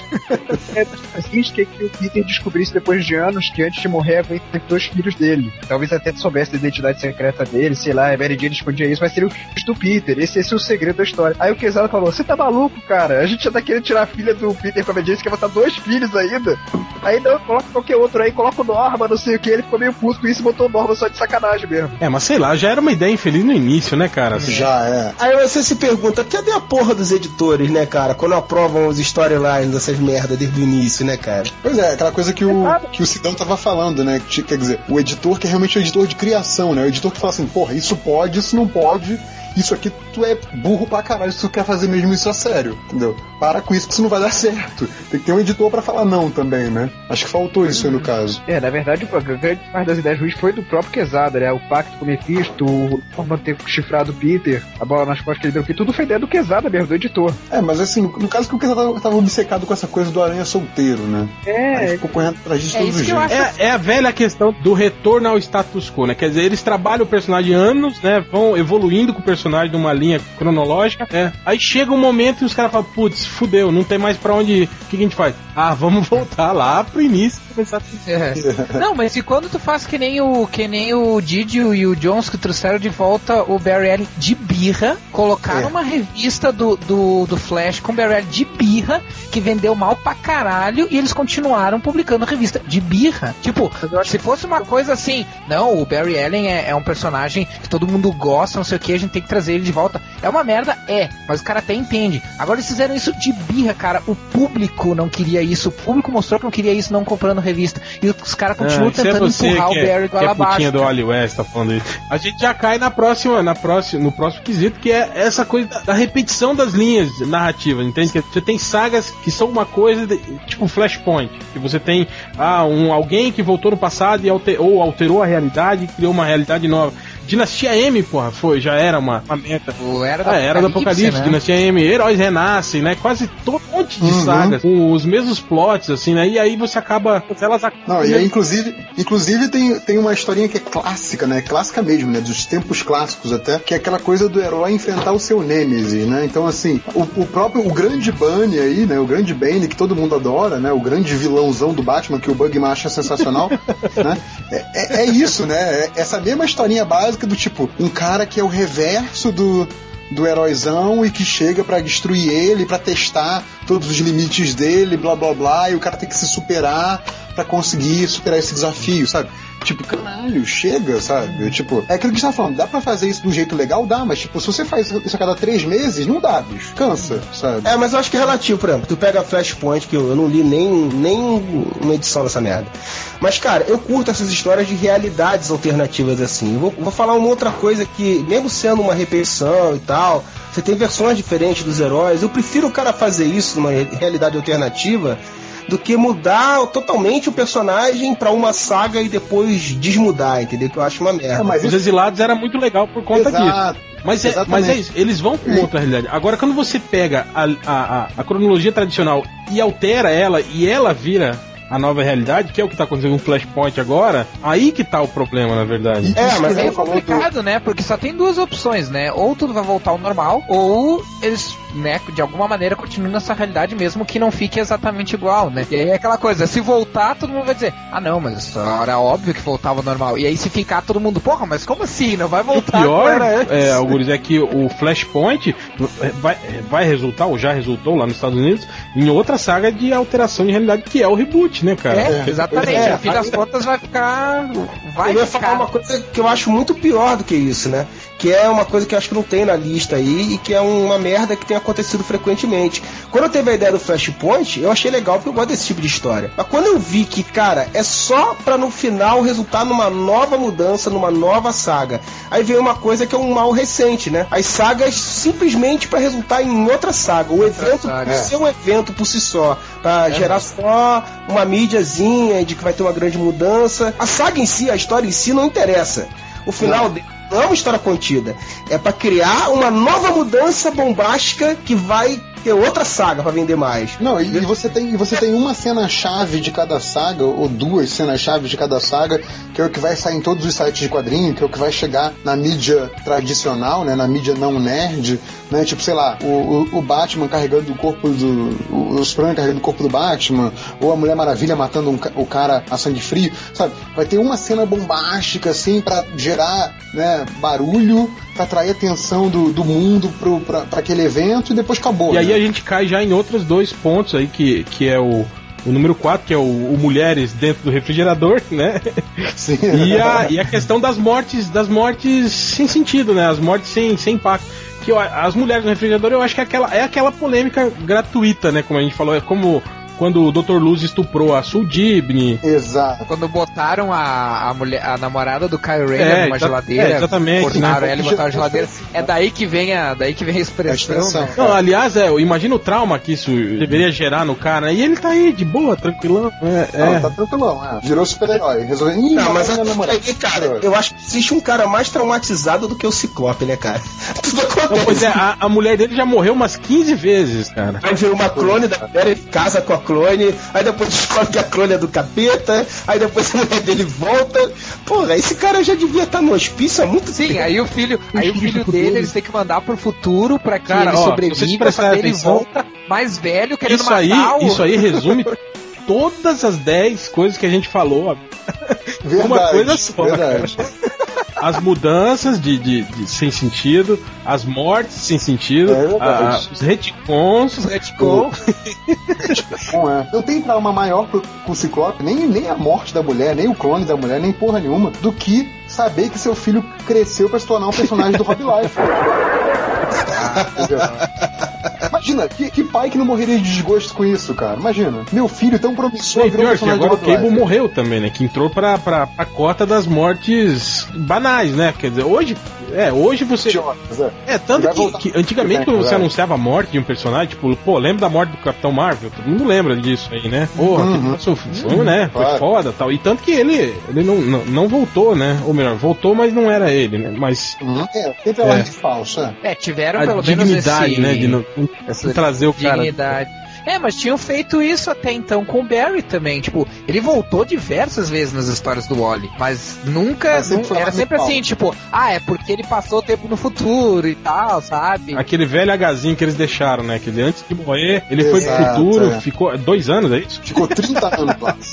É assim que, que o Peter descobrisse depois de anos que antes de morrer a Gwen teve dois filhos dele. Talvez até soubesse da identidade secreta dele, sei lá, a Mary Jane escondia isso, mas seria o filho do Peter. Esse, esse é o segredo da história. Aí o Quesada falou: Você tá maluco, cara? A gente já tá querendo tirar a filha do Peter com a Mary Jane, você quer botar dois filhos ainda. Aí não, coloca qualquer outro aí, coloca o Norma, não sei o que. Ele ficou meio puto com isso e botou o Norma só de sacanagem mesmo. É, mas sei lá, já era uma ideia infeliz no início, né, cara? Já é. Aí você se pergunta, cadê a porra dos editores, né, cara? Quando aprovam os storylines dessas merdas desde o início, né, cara? Pois é, aquela coisa que o, que o Sidão tava falando, né? Que, quer dizer, o editor que é realmente o editor de criação, né? O editor que fala assim, porra, isso pode, isso não pode, isso aqui tu é burro pra caralho se tu quer fazer mesmo isso a sério, entendeu? Para com isso que isso não vai dar <laughs> certo. Tem que ter um editor pra falar não também, né? Acho que faltou isso aí no caso. É, na verdade, a grande parte das ideias ruins foi do próprio Quesada, né? O pacto com o Mephisto, o Norman ter chifrado o Peter, a bola nas costas que ele deu, que tudo foi ideia do Quesada mesmo, do editor. É, mas assim, no, caso que o Quesada tava, obcecado com essa coisa do aranha solteiro, né? Aí É, ficou correndo atrás disso É todos isso os jeitos. acho É, é a velha questão do retorno ao status quo, né? Quer dizer, eles trabalham o personagem anos, né? Vão evoluindo com o personagem numa linha cronológica. É. Aí chega um momento e os caras falam, putz, fudeu, não tem mais pra onde. O que, que a gente faz? Ah, vamos <laughs> voltar lá pro início e começar a É. <laughs> Não, mas e quando tu faz que nem o que nem o Didio e o Jones que trouxeram de volta o Barry Allen de birra, colocaram É. uma revista do, do, do Flash com o Barry Allen de birra, que vendeu mal pra caralho, e eles continuaram publicando a revista de birra. Tipo, se fosse uma coisa assim, não, o Barry Allen é, é um personagem que todo mundo gosta, não sei o que, a gente tem que trazer ele de volta. É uma merda, é, mas o cara até entende. Agora eles fizeram isso de birra, cara. O público não queria isso, o público mostrou que não queria isso não comprando revista. E os caras continuam é tentando você empurrar o é, Barry é goela abaixo. putinha do. Wally West, tá falando isso. A gente já cai na próxima, na próxima, no próximo quesito, que é é essa coisa da, da repetição das linhas narrativas, entende? Que Você tem sagas que são uma coisa de- tipo Flashpoint, que você tem ah, um, alguém que voltou no passado e alter, ou alterou a realidade e criou uma realidade nova. Dinastia M, porra, foi, já era uma, uma meta. O Era Ah, era do Apocalipse, né? Dinastia M, Heróis Renascem, né? Quase todo um monte de Uhum. sagas, com os mesmos plots, assim, né? E aí você acaba. Elas ac- Não, e aí, inclusive, inclusive tem, tem uma historinha que é clássica, né? Clássica mesmo, né? Dos tempos clássicos até, que é aquela coisa do herói enfrentar o seu Nemesis, né? Então, assim, o, o próprio, o grande Bunny aí, né? O grande Bane, que todo mundo adora, né? O grande vilãozão do Batman, que o Bugman acha sensacional, <laughs> né? É, é- é isso, né? É essa mesma historinha básica do tipo, um cara que é o reverso do, do heróizão e que chega pra destruir ele, pra testar todos os limites dele, blá blá blá, e o cara tem que se superar pra conseguir superar esse desafio, sabe? Tipo, caralho, chega, sabe? Tipo, é aquilo que a gente tá falando, dá pra fazer isso de um jeito legal? Dá, mas tipo, se você faz isso a cada três meses, não dá, bicho. Cansa, sabe? É, mas eu acho que é relativo, por exemplo. Tu pega Flashpoint, que eu, eu não li nem, nem uma edição dessa merda. Mas, cara, eu curto essas histórias de realidades alternativas assim. Vou, vou falar uma outra coisa que, mesmo sendo uma repetição e tal, você tem versões diferentes dos heróis. Eu prefiro o cara fazer isso numa re- realidade alternativa do que mudar totalmente o personagem pra uma saga e depois desmudar, entendeu? Que eu acho uma merda. É, mas Os Exilados era muito legal por conta disso. Exato. Mas é, mas é isso, eles vão uma outra realidade. Agora, quando você pega a, a, a, a cronologia tradicional e altera ela e ela vira a nova realidade, que é o que tá acontecendo com o Flashpoint agora, aí que tá o problema, na verdade. É, mas que É falou do- complicado, né? Porque só tem duas opções, né? Ou tudo vai voltar ao normal, ou eles, né, de alguma maneira continuam nessa realidade mesmo que não fique exatamente igual, né? E aí é aquela coisa, se voltar, todo mundo vai dizer, ah não, mas era óbvio que voltava ao normal. E aí se ficar todo mundo, porra, mas como assim? Não vai O voltar pior, agora antes?" é, Algures, é que o Flashpoint vai, vai resultar, ou já resultou lá nos Estados Unidos, em outra saga de alteração de realidade, que é o reboot, né, cara? É, exatamente. É, no fim das contas vai ficar. Vai eu ia ficar. falar uma coisa que eu acho muito pior do que isso, né? Que é uma coisa que eu acho que não tem na lista aí e que é uma merda que tem acontecido frequentemente. Quando eu teve a ideia do Flashpoint, eu achei legal porque eu gosto desse tipo de história. Mas quando eu vi que, cara, é só pra no final resultar numa nova mudança, numa nova saga. Aí veio uma coisa que é um mal recente, né? As sagas simplesmente pra resultar em outra saga. O evento saga. por ser um evento por si só, pra É. gerar só uma mídiazinha de que vai ter uma grande mudança. A saga em si, a história em si não interessa. O final dele não é uma história contida. É pra criar uma nova mudança bombástica que vai ter outra saga pra vender mais. Não, e, e você tem, e você tem uma cena-chave de cada saga, ou duas cenas-chave de cada saga, que é o que vai sair em todos os sites de quadrinho, que é o que vai chegar na mídia tradicional, né, na mídia não nerd, né, tipo, sei lá, o, o, o Batman carregando o corpo do... o, o Superman carregando o corpo do Batman, ou a Mulher Maravilha matando um o cara a sangue frio, sabe? Vai ter uma cena bombástica, assim, pra gerar, né, barulho, pra atrair a atenção do, do mundo pro, pra, pra aquele evento, e depois acabou. E aí né? a gente cai já em outros dois pontos aí, que, que é o, o número 4, que é o, o mulheres dentro do refrigerador, <laughs> né? Sim. E a, e a questão das mortes, das mortes sem sentido, né? As mortes sem, sem impacto. Que eu- as mulheres no refrigerador, eu acho que é aquela, é aquela polêmica gratuita, né? Como a gente falou, é como quando o Dr. Luz estuprou a Sul Dibny. Exato. Quando botaram a, a, mulher, a namorada do Kyle Rayner É, numa exa- geladeira, é, exatamente, cortaram né? ela e botaram na geladeira. É daí que vem a, daí que vem a expressão, A expressão. né? Não, aliás, é, imagina o trauma que isso deveria gerar no cara. né? E ele tá aí, de boa, tranquilão. É, Não, é. tá tranquilão, é. Virou super-herói. Resolveu. Ih, Não, mas minha namorada. aí, cara, eu acho que existe um cara mais traumatizado do que o Ciclope, né, cara? <laughs> Tudo Não, acontece. pois é, a, a mulher dele já morreu umas 15 vezes, cara. Aí vem uma clone da mulher, ele casa com a clone, aí depois descobre que a clone é do capeta, aí depois a mulher dele volta. Porra, esse cara já devia estar no hospício há muito Sim, tempo. aí o filho, aí o filho dele eles têm que mandar pro futuro pra que Cara, ele ó, sobreviva, pra ele volta mais velho, querendo Isso aí, matar o... isso aí resume todas as 10 coisas que a gente falou. Verdade, <laughs> Uma coisa só, Verdade. As mudanças de, de- de- sem sentido, as mortes sem sentido, É a- os retcons, Os retcon. Bom, é. Não tem trauma maior pro, pro Ciclope, nem, nem a morte da mulher, nem o clone da mulher, nem porra nenhuma, do que saber que seu filho cresceu pra se tornar um personagem do Rob Life. Ah, <laughs> entendeu? Imagina, que, que pai que não morreria de desgosto com isso, cara? Imagina. Meu filho tão promissor E pior que agora o de Cable morreu também, né? Que entrou pra, pra, pra cota das mortes banais, né? Quer dizer, hoje. É, hoje você. Idiotas, é. É, tanto que, que antigamente É, quando você vai. anunciava a morte de um personagem, tipo, pô, lembra da morte do Capitão Marvel? Todo mundo lembra disso aí, né? Porra, que Uhum. passou, foi, né? Foi Claro. foda tal. E tanto que ele, ele não, não, não voltou, né? Ou melhor, voltou, mas não era ele, né? Mas Uhum. É, sempre alarde falso, é. É, tiveram a pelo menos dignidade, esse... né? De não essa trazer o cara. dignidade. É, mas tinham feito isso até então com o Barry também. Tipo, ele voltou diversas vezes nas histórias do Wally, mas nunca. Mas era sempre pau. assim, tipo, ah, é porque ele passou o tempo no futuro e tal, sabe? Aquele velho agazinho que eles deixaram, né? Dizer, antes de morrer, ele foi pro Exato, futuro, é. ficou dois anos, é isso? Ficou 30 anos lá. <laughs>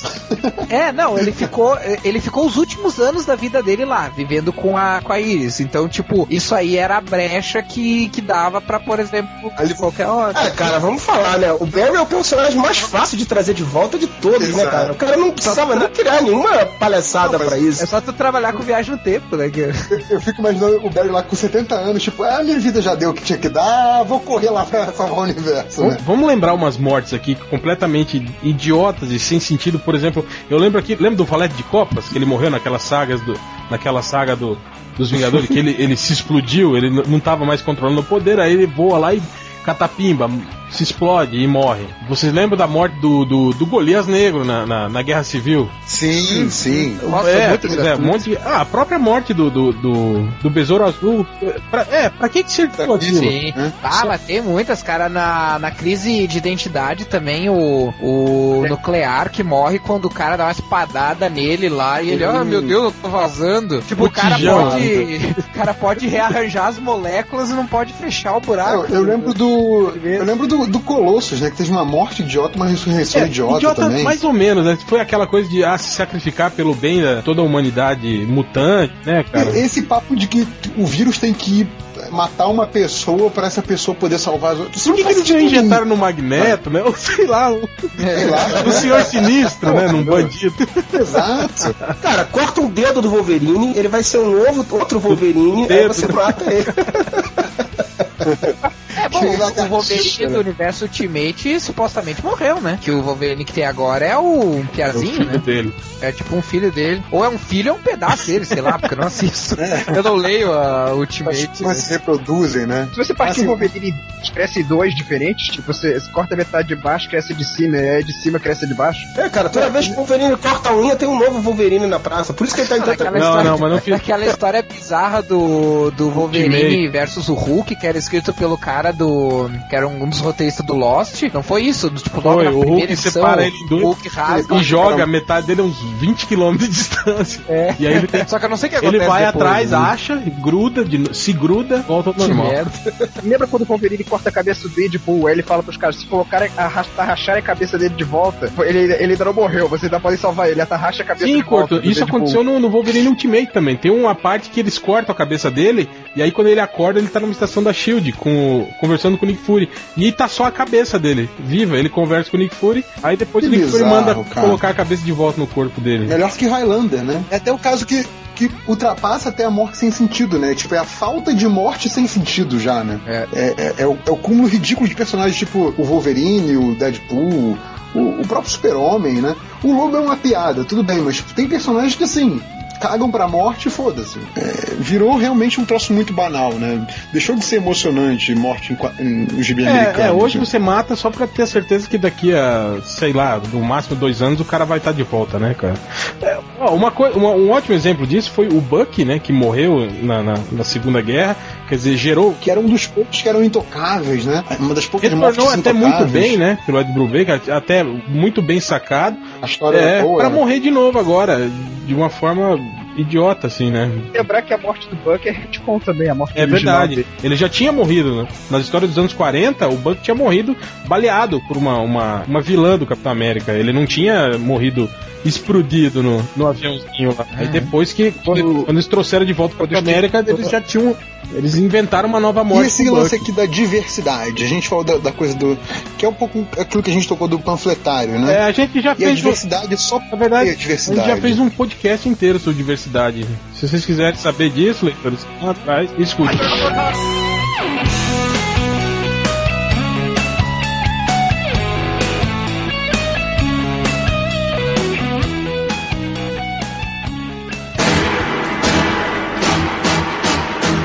É, não, ele ficou. Ele ficou os últimos anos da vida dele lá, vivendo com a, com a Iris. Então, tipo, isso aí era a brecha que, que dava pra, por exemplo, Ali- qualquer hora. Ah, cara, vamos falar, né? O Barry é o personagem mais fácil de trazer de volta de todos, né, Exato. cara? O cara não precisava nem criar nenhuma palhaçada Não, pra isso. É só tu trabalhar com viagem no tempo, né? que- Eu fico imaginando o Barry lá com 70 anos, tipo, ah, minha vida já deu o que tinha que dar, vou correr lá pra salvar o universo, né? Vamos- lembrar umas mortes aqui completamente idiotas e sem sentido. Por exemplo, eu lembro aqui, lembra do Valete de Copas, que ele morreu naquelas sagas do, naquela saga do, dos Vingadores, que ele, ele se explodiu, ele não tava mais controlando o poder, aí ele voa lá e catapimba, se explode e morre. Vocês lembram da morte do, do, do Golias Negro na, na, na Guerra Civil? Sim, sim. Nossa, é, muito é, um monte de- ah, a própria morte do, do, do, do Besouro Azul. Pra, é, pra que que serviu aquilo? Sim. né? Ah, mas tem muitas, cara, na, na crise de identidade também, o, o nuclear que morre quando o cara dá uma espadada nele lá e ele, ah, meu Deus, eu tô vazando. Tipo, o cara Botijão. pode. O cara pode rearranjar as moléculas e não pode fechar o buraco. Eu, eu lembro do. Eu lembro do, do Colossus, né? Que teve uma morte idiota, uma ressurreição É, idiota, também. mais ou menos, né? Foi aquela coisa de ah, se sacrificar pelo bem da toda a humanidade mutante, né, cara? Esse papo de que o vírus tem que matar uma pessoa pra essa pessoa poder salvar as outras. Por que, que eles já injetaram no Magneto, né? Ou sei lá, o, Sei lá. <laughs> o Senhor Sinistro, né? Num bandido. Exato. Cara, corta um dedo do Wolverine, ele vai ser um novo, outro Wolverine, aí você mata ele. <laughs> É bom, o lagartixa, Wolverine do universo Ultimate supostamente morreu, né? Que o Wolverine que tem agora é o Piazinho, né? dele. É tipo um filho dele. Ou é um filho ou é um pedaço dele, sei lá, porque eu não assisto. <laughs> Eu não leio a Ultimate. Mas se reproduzem, né? Se você partir Assim, um Wolverine cresce dois diferentes, tipo, você, corta a metade de baixo, cresce de cima, e aí de cima cresce de baixo. É, cara, toda vez que o Wolverine corta a unha, tem um novo Wolverine na praça. Por isso que ele tá em tanta... Aquela Não, história, não, mas não fiz- aquela história bizarra do, do Wolverine Ultimate. versus o Hulk, que era escrito pelo cara do. que era um dos roteiristas do Lost. Não foi isso? Tipo, logo Foi, na o Hulk edição, separa ele em dois o Hulk rasga. E joga metade dele a uns 20 km de distância. É. E aí ele <laughs> tem Só que eu não sei o que acontece Ele vai depois, atrás, né? acha, gruda, de- se gruda, volta ao normal. <laughs> Lembra quando o Wolverine corta a cabeça do Deadpool? Aí ele fala pros caras, se colocarem, arrastar, racharem a cabeça dele de volta, ele, ele ainda não morreu, vocês ainda podem salvar ele, arracha a cabeça Sim, de volta. Corto, do isso Deadpool. aconteceu no, no Wolverine Ultimate também. Tem uma parte que eles cortam a cabeça dele, e aí quando ele acorda, ele tá numa estação da Shield, com, conversando com o Nick Fury. E aí tá só a cabeça dele, viva. Ele conversa com o Nick Fury, aí depois Que o Nick Fury bizarro, manda cara. colocar a cabeça de volta no corpo dele. Melhor que Highlander, né? É até o caso que, que ultrapassa até a morte sem sentido, né? Tipo, é a falta de morte sem sentido já, né? É. É, é- é o, é o cúmulo ridículo de personagens tipo o Wolverine, o Deadpool, o, o próprio Super-Homem, né? O Lobo é uma piada, tudo bem, mas tem personagens que assim. Cagam pra morte e foda-se. É, virou realmente um troço muito banal, né? Deixou de ser emocionante morte em, em, no gibi americano. É, é, hoje você mata só pra ter a certeza que daqui a, sei lá, no máximo dois anos o cara vai estar de volta, né, cara? É, ó, uma coi- uma- um ótimo exemplo disso foi o Buck, né, que morreu na, na, na Segunda Guerra, quer dizer, gerou. Que era um dos poucos que eram intocáveis, né? Uma das poucas mortes Retornou até muito bem, né, pelo Ed Brubaker, até muito bem sacado. A história É, é boa. pra né? morrer de novo agora, de uma forma idiota, assim, né? Lembrar que a morte do Buck é retcon também, a morte É verdade. dele. Ele já tinha morrido, né? Nas histórias dos anos 40, o Buck tinha morrido baleado por uma, uma, uma vilã do Capitão América. Ele não tinha morrido explodido no, no aviãozinho lá. Aí depois que, quando, quando eles trouxeram de volta para Capitão América, eles já tinham. Eles inventaram uma nova morte. E esse lance aqui da diversidade, a gente falou da, da coisa do. que é um pouco aquilo que a gente tocou do panfletário, né? É, a gente já e a fez. um- diversidade só Na verdade, ter a gente diversidade. já fez um podcast inteiro sobre diversidade cidade. Se vocês quiserem saber disso, leitores, vão atrás e escute.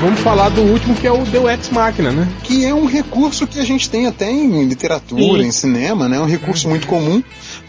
Vamos falar do último que é o The Ex máquina, né? Que é um recurso que a gente tem até em literatura, Sim. em cinema, né? É um recurso é. muito comum,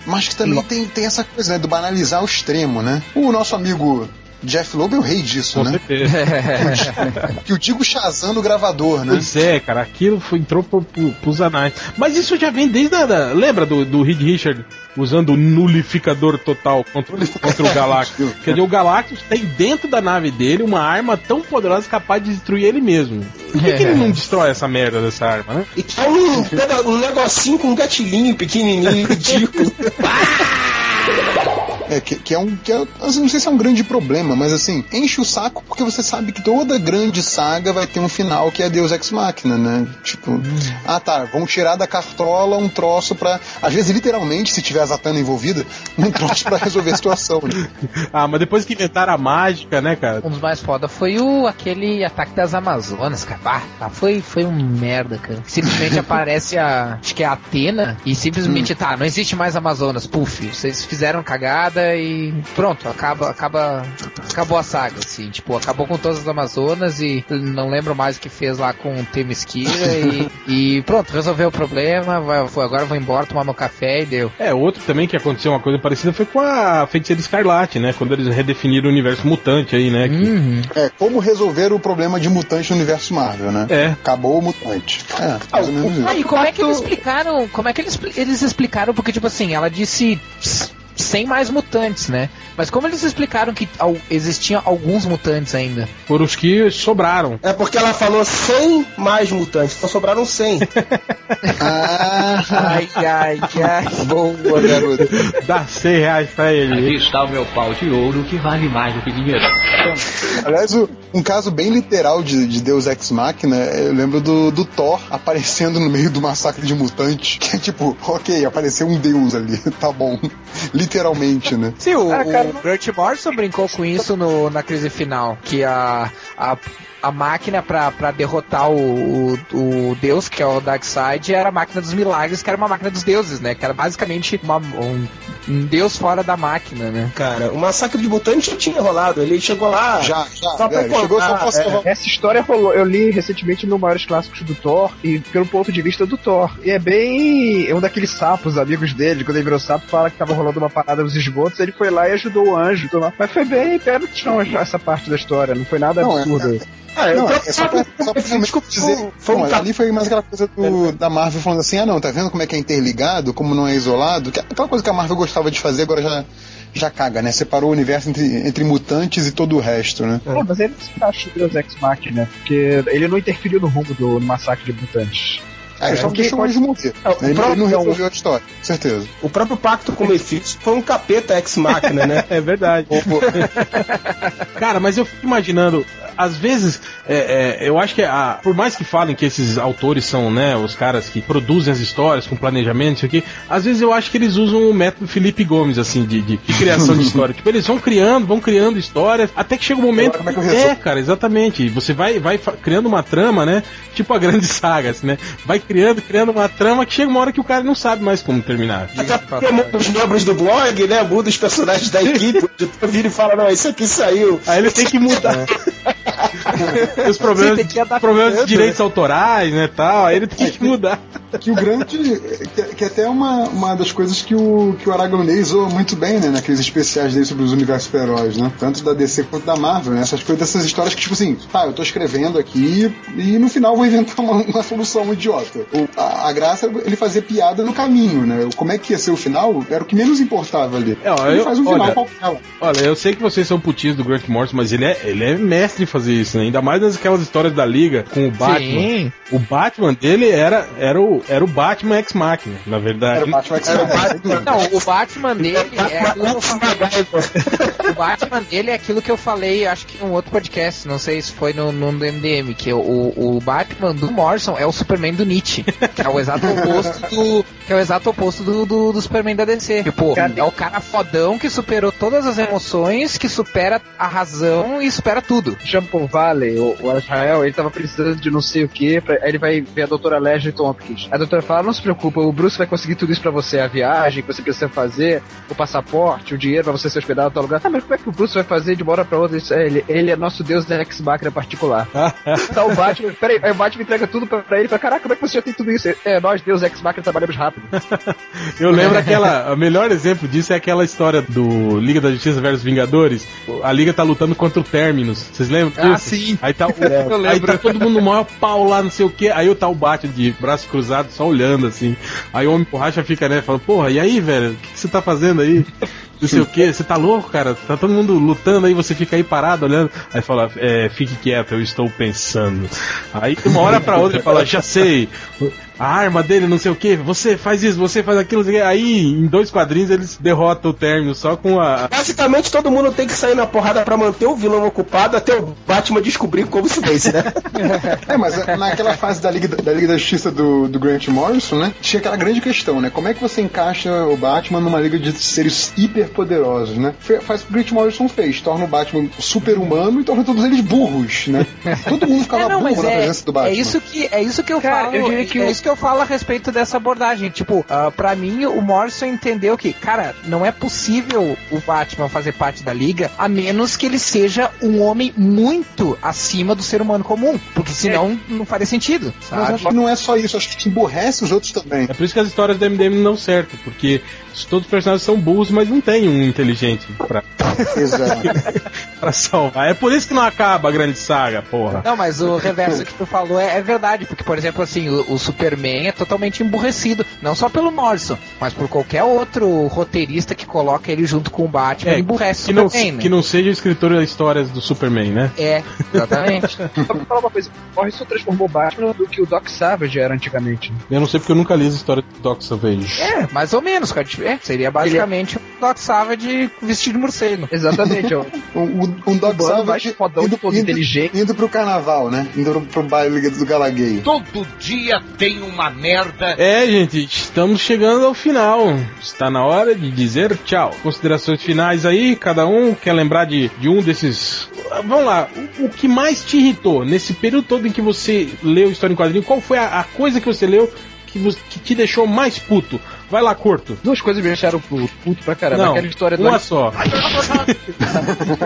mas que também tem, tem essa coisa, né? Do banalizar o extremo, né? O nosso amigo Jeff Loeb é o rei disso, Com né? certeza. <laughs> Que eu digo Shazam no gravador, né? Pois é, cara, aquilo foi, entrou pro, pro, pros anais. Mas isso já vem desde a. da- Lembra do, do Reed Richard usando o nulificador total contra, contra o Galactus? Quer dizer, o Galactus tem dentro da nave dele uma arma tão poderosa capaz de destruir ele mesmo. Por que, que ele não destrói essa merda dessa arma, né? E que é um, um negocinho com um gatilhinho pequenininho, <laughs> ridículo. <laughs> É, que, que é um. Que é, assim, não sei se é um grande problema, mas assim, enche o saco porque você sabe que toda grande saga vai ter um final que é Deus Ex Machina, né? Tipo, ah tá, vamos tirar da cartola um troço pra. Às vezes, literalmente, se tiver a Zatanna envolvida, um troço pra resolver a situação. Né? <laughs> Ah, mas depois que inventaram a mágica, né, cara? Um dos mais foda foi o aquele ataque das Amazonas, cara. Bah, tá, foi, foi um merda, cara. Simplesmente <laughs> aparece a. Acho que é a Atena e simplesmente tá, não existe mais Amazonas. Puf, vocês fizeram cagada e pronto, acaba, acaba. Acabou a saga, assim. Tipo, acabou com todas as Amazonas e não lembro mais o que fez lá com o Temesquira e, <laughs> e pronto, resolveu o problema. Vai, foi, agora eu vou embora tomar meu café e deu. É, outro também que aconteceu uma coisa parecida foi com a Feiticeira Escarlate, né? Quando eles redefiniram o universo mutante aí, né? que- Uhum. É, como resolver o problema de mutante no universo Marvel, né? É. Acabou o mutante. É, mais ou menos isso. Ah, e como é que eles explicaram? Como é que eles, eles explicaram? Porque, tipo assim, ela disse "S- sem mais mutantes, né? Mas como eles explicaram que al- existiam alguns mutantes ainda? Foram os que sobraram. É porque ela falou 100 mais mutantes, então sobraram 100. <laughs> Ah, Ai, ai, ai. boa, garoto. Dá 100 reais pra ele. está o meu pau de ouro que vale mais do que dinheiro. Aliás, um caso bem literal de, de Deus Ex Machina, eu lembro do, do Thor aparecendo no meio do massacre de mutantes, que é tipo, ok, apareceu um deus ali, <laughs> tá bom. Literalmente, né? Sim, o, Ah, cara, o Grant Morrison brincou com isso no, na crise final, que a, a, a máquina pra, pra derrotar o, o, o deus, que é o Darkseid, era a máquina dos milagres, que era uma máquina dos deuses, né? Que era basicamente uma- um, um deus fora da máquina, né? Cara, o massacre de mutantes já tinha rolado. Ele chegou lá. Já, já, Só pra é, chegou só pra salvar. Essa história rolou. Eu li recentemente no Maiores Clássicos do Thor e pelo ponto de vista do Thor. E é bem. É um daqueles sapos, amigos dele, quando ele virou sapo, fala que tava rolando uma parada nos esgotos, ele foi lá e ajudou o anjo. Mas foi bem pé no chão essa parte da história, não foi nada Não, é- absurdo. Ah, eu Não, é só pra, só pra realmente dizer. Foi um Não, ali foi mais aquela coisa do- da Marvel falando assim: ah, não, tá vendo como é que é interligado, como não é isolado? Que é aquela coisa que a Marvel gostava de fazer, agora já, já caga, né? Separou o universo entre, entre mutantes e todo o resto, né? É, mas ele não se no Deus Ex Machina, né? Porque ele não interferiu no rumo do massacre de mutantes. É, ele só porque deixou pode- eles morrer. É, o Ele, ele não próprio- resolveu a história, com certeza. O próprio pacto com o Mephisto foi um capeta ex-máquina, né? <laughs> É verdade. <laughs> Cara, mas eu fico imaginando, às vezes, é, é, eu acho que a, por mais que falem que esses autores são, né, os caras que produzem as histórias com planejamento, isso aqui, às vezes eu acho que eles usam o método Felipe Gomes, assim, de, de- de criação de <laughs> história. tipo, eles vão criando, vão criando histórias, até que chega um momento. Como é que é, cara, exatamente. Você vai, vai criando uma trama, né? Tipo a grande saga, assim, né? Vai criando, criando uma trama que chega uma hora que o cara não sabe mais como terminar. Até porque muda os membros do blog, né? Muda os personagens da equipe. <laughs> O editor vira e fala: Não, isso aqui saiu. Aí ele tem que mudar. <laughs> Os problemas, Você tem que adaptar, problemas de né? direitos autorais, né, tal. Aí ele tem que mudar. Que o grande. Que, que até é uma, uma das coisas que o, que o Aragonês usou muito bem, né? Naqueles especiais dele sobre os universos super-heróis, né? Tanto da DC quanto da Marvel, né? Essas coisas, dessas histórias que, tipo assim, tá, eu tô escrevendo aqui e no final vou inventar uma, uma solução idiota. O, a, a graça é ele fazer piada no caminho, né? Como é que ia ser o final era o que menos importava ali. É, ó, ele eu- faz um final olha, qualquer. Olha, eu sei que vocês são putinhos do Grant Morrison, mas ele é, ele é mestre em fazer isso, né? Ainda mais naquelas histórias da Liga com o Batman. Sim. O Batman dele era, era, o, era o Batman Ex-Machina, na verdade. Era o Batman X-Men. Não, o Batman dele é aquilo que eu falei. O Batman dele é aquilo que eu falei, acho que em um outro podcast, não sei se foi no, no MDM, que o, o Batman do Morrison é o Superman do Nietzsche, que é o exato oposto do. Que é o exato oposto do, do, do Superman da DC. Tipo, é o cara fodão que superou todas as emoções, que supera a razão e supera tudo. Jean-Paul Valley, o, o Israel, ele tava precisando de não sei o que, aí ele vai ver a doutora Leslie Tompkins. A doutora fala, não se preocupa, o Bruce vai conseguir tudo isso pra você, a viagem que você precisa fazer, o passaporte, o dinheiro pra você se hospedar em tal lugar. Ah, mas como é que o Bruce vai fazer de uma hora pra outra isso? É, Ele, ele é nosso deus da ex-máquina particular. <laughs> tá o Batman, peraí, aí o Batman entrega tudo pra, pra ele, pra caraca, como é que você já tem tudo isso? É, nós, deus ex-máquina, trabalhamos rápido. <laughs> Eu lembro aquela. O melhor exemplo disso é aquela história do Liga da Justiça versus Vingadores. A Liga tá lutando contra o Terminus. Vocês lembram? Ah, sim. Aí tá, o, <laughs> Eu aí tá todo mundo no maior pau lá, não sei o que. Aí o tal Batman de braço cruzado, só olhando assim. Aí o Homem Borracha fica, né? Fala, porra, e aí, velho? O que, que você tá fazendo aí? Não sei o que, você tá louco, cara? Tá todo mundo lutando aí, você fica aí parado olhando. Aí fala, é, fique quieto, eu estou pensando. Aí de uma hora pra outra ele fala, já sei. A arma dele, não sei o que, você faz isso, você faz aquilo, não sei o quê. aí em dois quadrinhos eles derrotam o término só com a. Basicamente todo mundo tem que sair na porrada pra manter o vilão ocupado até o Batman descobrir como se vence, né? <laughs> É, mas naquela fase da Liga da, Liga da Justiça do, do Grant Morrison, né? Tinha aquela grande questão, né? Como é que você encaixa o Batman numa liga de seres hiper poderosos, né? Fe- Faz o que o Grant Morrison fez, torna o Batman super humano e torna todos eles burros, né? <laughs> Todo mundo ficava É, não, burro mas na é, presença do Batman. é isso que é isso que eu Cara, falo. eu que é o- isso que eu falo a respeito dessa abordagem. Tipo, ah, pra mim o Morrison entendeu que, cara, não é possível o Batman fazer parte da liga a menos que ele seja um homem muito acima do ser humano comum, porque senão não faria sentido, Mas sabe? acho que não é só isso, acho que emburrece os outros também. É por isso que as histórias do MDM não dão certo, porque todos os personagens são burros, mas não tem um inteligente pra, <laughs> <laughs> pra salvar. É por isso que não acaba a grande saga, porra. Não, mas o reverso que tu falou é, é verdade, porque, por exemplo, assim, o, o Superman é totalmente emburrecido, não só pelo Morrison, mas por qualquer outro roteirista que coloca ele junto com o Batman, ele emburrece o que não, Superman, né? que não seja o escritor das histórias do Superman, né? É, exatamente. <laughs> Só pra falar uma coisa, o Morrison transformou o Batman do que o Doc Savage era antigamente. Eu não sei porque eu nunca li as histórias do Doc Savage. é, mais ou menos, cara. É, seria basicamente um Doc Savage vestido de morcego. Exatamente, ó. <laughs> Um, um, um Doc Savage fodão, indo, todo indo, inteligente. indo pro carnaval, né? Indo pro, pro baile do Galagueio. Todo dia tem uma merda. É, gente, estamos chegando ao final. Está na hora de dizer tchau. Considerações finais aí, cada um quer lembrar de, de um desses. Vamos lá, o, o que mais te irritou nesse período todo em que você leu História em Quadrinho? Qual foi a, a coisa que você leu que, que te deixou mais puto? Vai lá, curto. Duas coisas me deixaram puto, puto pra caramba. Não, Aquela história do. uma só. <laughs>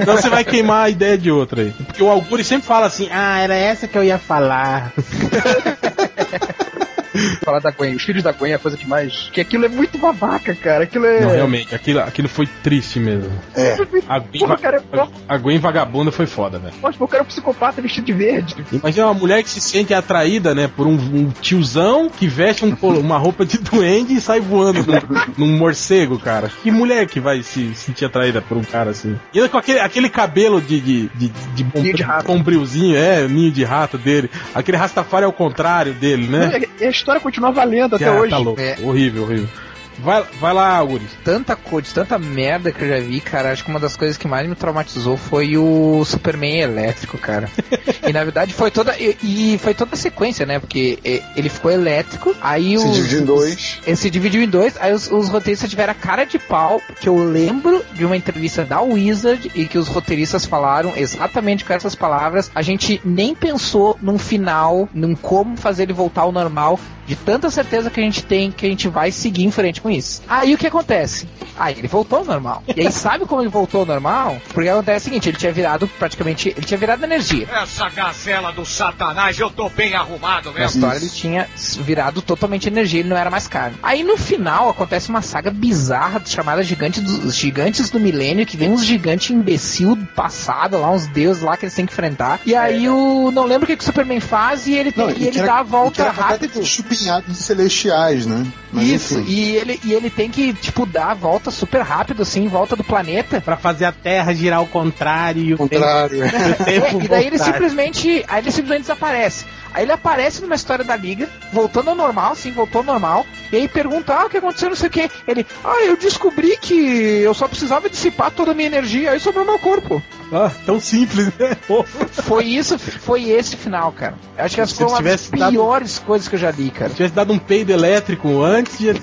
Então você vai queimar a ideia de outra aí. Porque o Auguri sempre fala assim: ah, era essa que eu ia falar. <laughs> <laughs> falar da Gwen. Os filhos da Gwen é a coisa que mais. Que aquilo é muito babaca, cara. Aquilo é. Não, realmente, aquilo, aquilo foi triste mesmo. É. A Gwen, Porra, cara, é a Gwen vagabunda foi foda, velho. Nossa, o cara é um psicopata vestido de verde. Imagina uma mulher que se sente atraída, né, por um, um tiozão que veste um uma roupa de <laughs> duende e sai voando num, num morcego, cara. Que mulher que vai se sentir atraída por um cara assim? E ainda com aquele, aquele cabelo de, de, de, de, bom- de é, ninho de rato dele. Aquele Rastafari ao contrário dele, né? E a história continua valendo até Ah, hoje. Tá louco. É. Horrível, horrível. Vai, vai lá, Auguris. Tanta coisa, tanta merda que eu já vi, cara. Acho que uma das coisas que mais me traumatizou foi o Superman elétrico, cara. <laughs> e na verdade foi toda. E, e foi toda a sequência, né? Porque ele ficou elétrico, aí Se os- dividiu em dois. Ele se dividiu em dois, aí os, os roteiristas tiveram a cara de pau, que eu lembro de uma entrevista da Wizard e que os roteiristas falaram exatamente com essas palavras. A gente nem pensou num final, num como fazer ele voltar ao normal, de tanta certeza que a gente tem que a gente vai seguir em frente com isso. Aí o que acontece? Aí ele voltou ao normal. E aí <laughs> sabe como ele voltou ao normal? Porque acontece o seguinte, ele tinha virado praticamente, ele tinha virado energia. Essa gazela do satanás, eu tô bem arrumado Na mesmo. história ele tinha virado totalmente energia, ele não era mais carne. Aí no final acontece uma saga bizarra chamada Gigantes dos Gigantes do Milênio, que vem uns gigantes imbecil do passado lá, uns deuses lá que eles têm que enfrentar. E aí o. Não lembro o que, que o Superman faz e ele, tem, Não, e ele que era- dá a volta rápida. completamente chupinhado de celestiais, né? Mas, Isso, enfim. e ele, e ele tem que, tipo, dar a volta super rápido, assim, em volta do planeta. Pra fazer a Terra girar ao contrário e o Contrário. É, <laughs> e daí ele simplesmente. Aí ele simplesmente desaparece. Aí ele aparece numa história da liga, voltando ao normal, sim, voltou ao normal. E aí pergunta, ah, o que aconteceu, não sei o que. Ele, ah, eu descobri que eu só precisava dissipar toda a minha energia, aí sobrou meu corpo. Ah, tão simples, né? Foi isso, foi esse final, cara. Eu acho que essa foi uma das tivesse dado- piores coisas que eu já li, cara. Se tivesse dado um peido elétrico antes, tinha,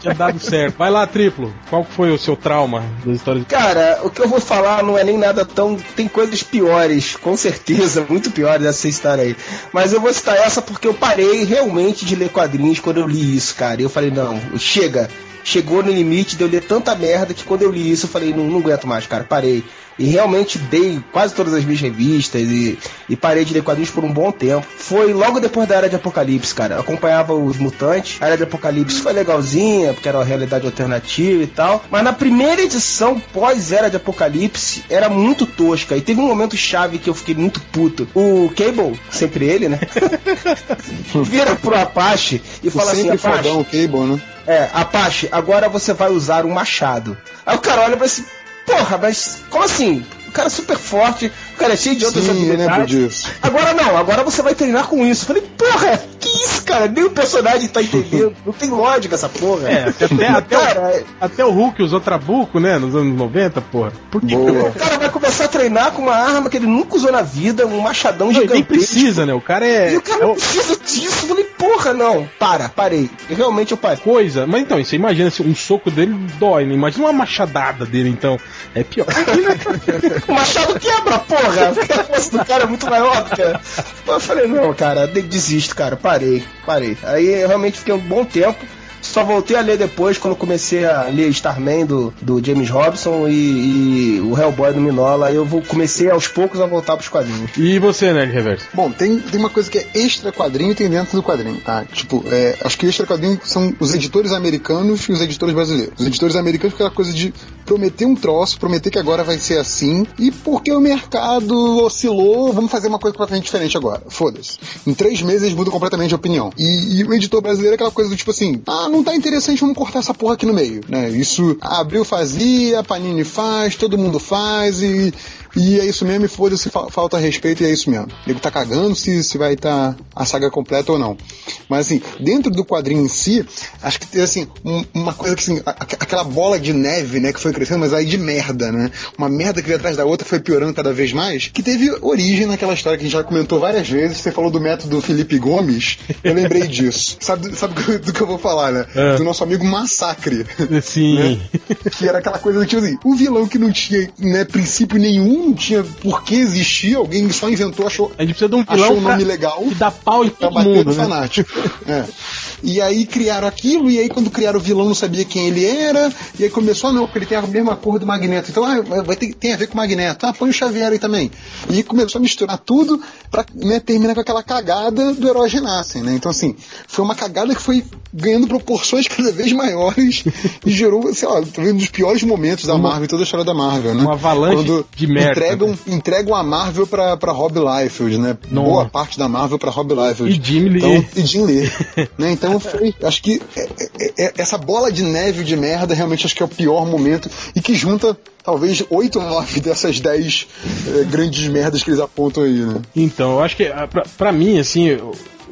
tinha dado certo. Vai lá, triplo. Qual foi o seu trauma das histórias? Cara, o que eu vou falar não é nem nada tão. Tem coisas piores, com certeza, <laughs> muito piores dessa história aí. Mas Mas eu vou citar essa porque eu parei realmente de ler quadrinhos quando eu li isso, cara. Eu falei, não, chega. Chegou no limite de eu ler tanta merda que quando eu li isso eu falei, não, não aguento mais, cara, parei. E realmente dei quase todas as minhas revistas e, e parei de ler quadrinhos por um bom tempo. Foi logo depois da Era de Apocalipse, cara. Eu acompanhava os Mutantes. A Era de Apocalipse foi legalzinha, porque era uma realidade alternativa e tal. Mas na primeira edição, pós-Era de Apocalipse, era muito tosca. E teve um momento chave que eu fiquei muito puto. O Cable, sempre ele, né? <laughs> Vira pro Apache e fala assim, Sempre Apache, fodão o Cable, né? é, Apache, agora você vai usar um machado. Aí o cara olha pra assim, porra, mas como assim? O cara é super forte, o cara é cheio de outras Sim, lembro habilidades. Agora não, agora você vai treinar com isso. Eu falei, porra, que isso, cara? Nem o personagem tá entendendo. Não tem lógica essa porra. É, até, até, <laughs> Cara, até o Hulk usou Trabuco, né? Nos anos 90, porra. Por que Boa. o cara vai começar a treinar com uma arma que ele nunca usou na vida, um machadão Não, gigante. nem precisa, né? O cara é, E o cara é não o- precisa disso. Eu falei, porra, não. Para, parei. E realmente eu parei. coisa. Mas então, você imagina, assim, um soco dele dói, né? Imagina uma machadada dele, então. É pior. <laughs> O machado quebra, porra! <laughs> A força do cara é muito maior, cara. Eu falei, não, cara, de- desisto, cara, parei, parei. Aí eu realmente fiquei um bom tempo. Só voltei a ler depois, quando comecei a ler Starman do, do James Robson e, e o Hellboy do Minola. Aí eu vou, comecei aos poucos a voltar pros quadrinhos. E você, né, de reverso? Bom, tem, tem uma coisa que é extra quadrinho e tem dentro do quadrinho, tá? Tipo, é, acho que extra quadrinho são os editores americanos e os editores brasileiros. Os editores americanos aquela coisa de prometer um troço, prometer que agora vai ser assim, e porque o mercado oscilou, vamos fazer uma coisa completamente diferente agora. Foda-se. Em três meses eles mudam completamente de opinião. E, e o editor brasileiro é aquela coisa do tipo assim, ah, não tá interessante, vamos cortar essa porra aqui no meio, né? Isso, Abril fazia, Panini faz, todo mundo faz e e é isso mesmo, e foda-se, fa- falta respeito e é isso mesmo. O nego tá cagando se, se vai estar a saga completa ou não. Mas assim, dentro do quadrinho em si, acho que tem assim, um- uma coisa que assim, a- aquela bola de neve, né, que foi crescendo, mas aí de merda, né? Uma merda que veio atrás da outra foi piorando cada vez mais, que teve origem naquela história que a gente já comentou várias vezes. Você falou do método Felipe Gomes, eu lembrei <laughs> disso. Sabe, sabe do, <laughs> do que eu vou falar, né? É. Do nosso amigo Massacre Sim. né? que era aquela coisa do tipo assim, o vilão que não tinha né, princípio nenhum, não tinha por que existir, alguém só inventou, achou, A gente precisa de um achou um nome pra, legal que dá pau em todo mundo, né? fanático. É. <laughs> E aí criaram aquilo, e aí quando criaram o vilão não sabia quem ele era, e aí começou, ah, não, porque ele tem a mesma cor do Magneto. Então, ah, vai ter, tem a ver com o Magneto. Ah, põe o Xavier aí também. E começou a misturar tudo pra né, terminar com aquela cagada do herói renascem, né? Então, assim, foi uma cagada que foi ganhando proporções cada vez maiores <laughs> e gerou, sei lá, um dos piores momentos da Marvel, toda a história da Marvel, né? Uma avalanche de merda, Entregam, né? entregam a Marvel pra, pra Rob Liefeld, né? Nossa. Boa parte da Marvel pra Rob Liefeld. E Jim Lee. Então, e Jim Lee. né? <laughs> Então foi. Acho que é- é- é- essa bola de neve de merda realmente acho que é o pior momento e que junta talvez oito ou nove dessas dez grandes merdas que eles apontam aí, né? Então, eu acho que, pra, pra mim, assim,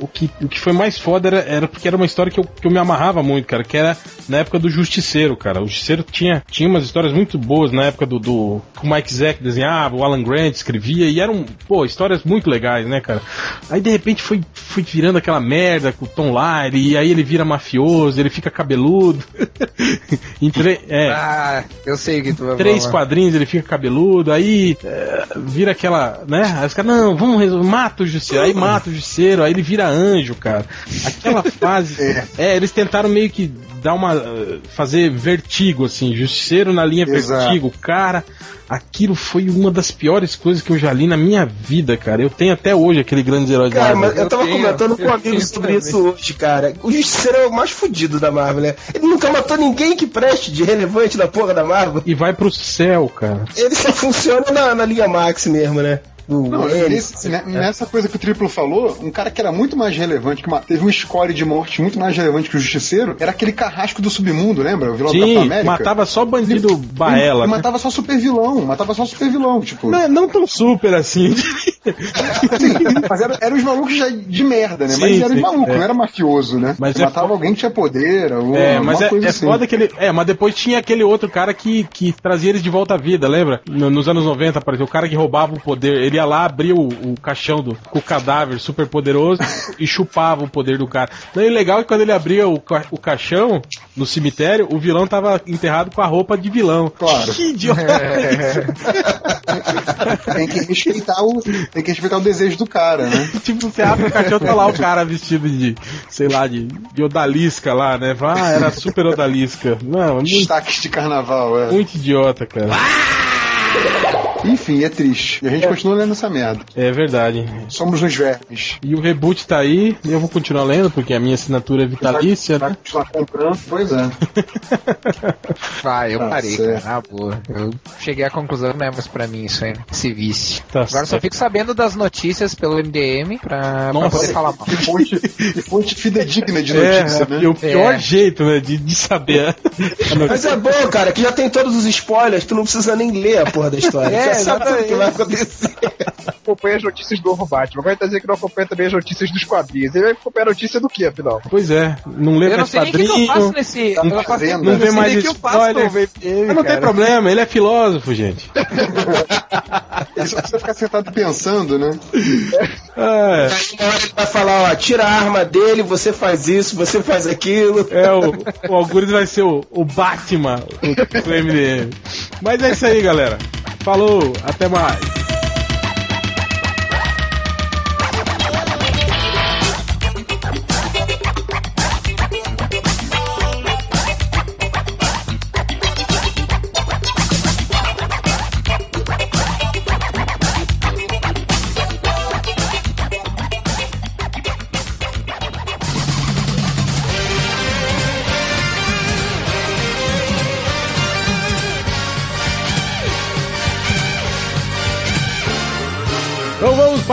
o, que, o que foi mais foda era, era porque era uma história que eu, que eu me amarrava muito, cara, que era na época do Justiceiro, cara. O Justiceiro tinha, tinha umas histórias muito boas na época do, do que o Mike Zack desenhava, o Alan Grant escrevia, e eram, pô, histórias muito legais, né, cara? Aí, de repente, foi, foi virando aquela merda com o Tom Lyle, e aí ele vira mafioso, ele fica cabeludo. <laughs> Entre, é, Ah, eu sei que tu vai três falar. quadrinhos, ele fica cabeludo, aí é, vira aquela, né? Aí os caras, não, vamos resolver, mata o justiceiro, aí mata o justiceiro, aí ele vira anjo, cara. Aquela <laughs> fase. é. eles tentaram meio que dar uma. eh, fazer vertigo, assim, justiceiro na linha Exato. vertigo. Cara, aquilo foi uma das piores coisas que eu já li na minha vida, cara. Eu tenho até hoje aquele grande herói da Cara, Marvel. mas eu tava comentando com um <laughs> amigo sobre isso hoje, cara. O Justiceiro é o mais fudido da Marvel, né? Ele nunca matou ninguém que preste de relevante da porra da Marvel. E vai pro céu, cara. Ele só funciona na, na linha Max mesmo, né? O Não, nesse- né, nessa coisa que o Triplo falou, um cara que era muito mais relevante, que ma- teve um score de morte muito mais relevante que o Justiceiro, era aquele carrasco do submundo, lembra? O vilão do Capitão Sim, América. matava só bandido baela. Ele matava só super vilão, matava só super vilão, tipo. Não, não tão super assim. <laughs> Assim, mas era, eram os malucos já de merda, né? mas Sim, era sim, maluco, é. não era mafioso, né? Mas Ele é matava alguém que tinha poder, ou É, mas é, coisa é assim. foda que ele. É, mas depois tinha aquele outro cara que, que trazia eles de volta à vida, lembra? No- nos anos 90, apareceu o cara que roubava o poder. Ele ia lá, abria o, o caixão do, com o cadáver super poderoso e chupava o poder do cara. Daí o legal é que quando ele abria o, ca- o caixão no cemitério, o vilão tava enterrado com a roupa de vilão. Claro. Que idiota! Tem que respeitar o, tem que respeitar o desejo do cara, né? <laughs> tipo, você abre o caixão, tá lá o cara vestido de, sei lá, de, de odalisca lá, né? Ah, era super odalisca. Não, é muito, Destaques de carnaval, é. muito idiota, cara. <laughs> Enfim, é triste. E a gente continua lendo essa merda. É verdade. Somos uns vermes. E o reboot tá aí, e eu vou continuar lendo, porque a minha assinatura é vitalícia, Vai né? continuar comprando? Pois é. Vai, <laughs> eu Tá parei, certo. cara. Na boa. Eu cheguei à conclusão que não é mais pra mim isso aí, esse vício. Tá Agora só certo. fico sabendo das notícias pelo MDM pra, pra Nossa. poder falar mal. Que fonte, que fonte fidedigna de <laughs> É, notícia, é, né? o pior É. jeito, né, de, de saber Mas é bom, cara, que já tem todos os spoilers, tu não precisa nem ler a porra da história. <laughs> É, já sabe tudo que vai acontecer. <laughs> acompanha as notícias do novo Batman. Agora ele tá dizendo que não acompanha também as notícias dos quadrinhos. Ele vai acompanhar a notícia do que, afinal? Pois é, não lê Eu não mais sei nem o que, eu faço quadrinho, nesse. Tá eu faço- não vê sei mais nem o que eu faço Mas não tem cara. problema, ele é filósofo, gente. É só você ficar sentado pensando, né? É, Aí na hora ele vai falar, ó, tira a arma dele, você faz isso, você faz aquilo. é o, o Algures vai ser o, o Batman o- <laughs> do MDM. Mas é isso aí, galera. Falou, até mais.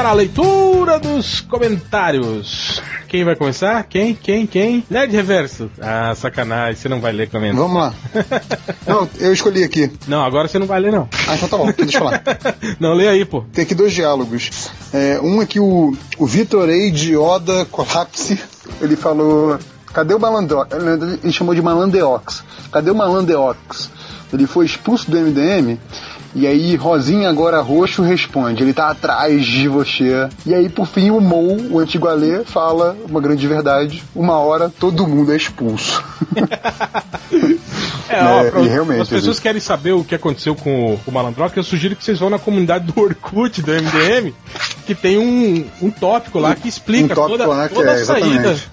Para a leitura dos comentários. Quem vai começar? Quem? Quem? Quem? Nerd Reverso. Ah, sacanagem, você não vai ler comentário. Vamos lá. <laughs> Não, eu escolhi aqui. Não, agora você não vai ler, não. Ah, então tá bom, então deixa eu falar. <laughs> Não, lê aí, pô. Tem aqui dois diálogos. É, um é que o, o Vitor Eide Oda Colapse, ele falou. Cadê o Malandrox? Ele chamou de Malandeox. Cadê o Malandeox? Ele foi expulso do MDM. E aí, Rosinha, agora roxo, responde: ele tá atrás de você. E aí, por fim, o Mou, o antigo Alê, fala uma grande verdade: uma hora todo mundo é expulso. <laughs> É, ó, É, pra- e realmente, as pessoas querem saber o que aconteceu com o, o Malandrox, eu sugiro que vocês vão na comunidade do Orkut, do MDM, que tem um, um tópico lá que explica Um tópico toda, que toda é, a saída exatamente.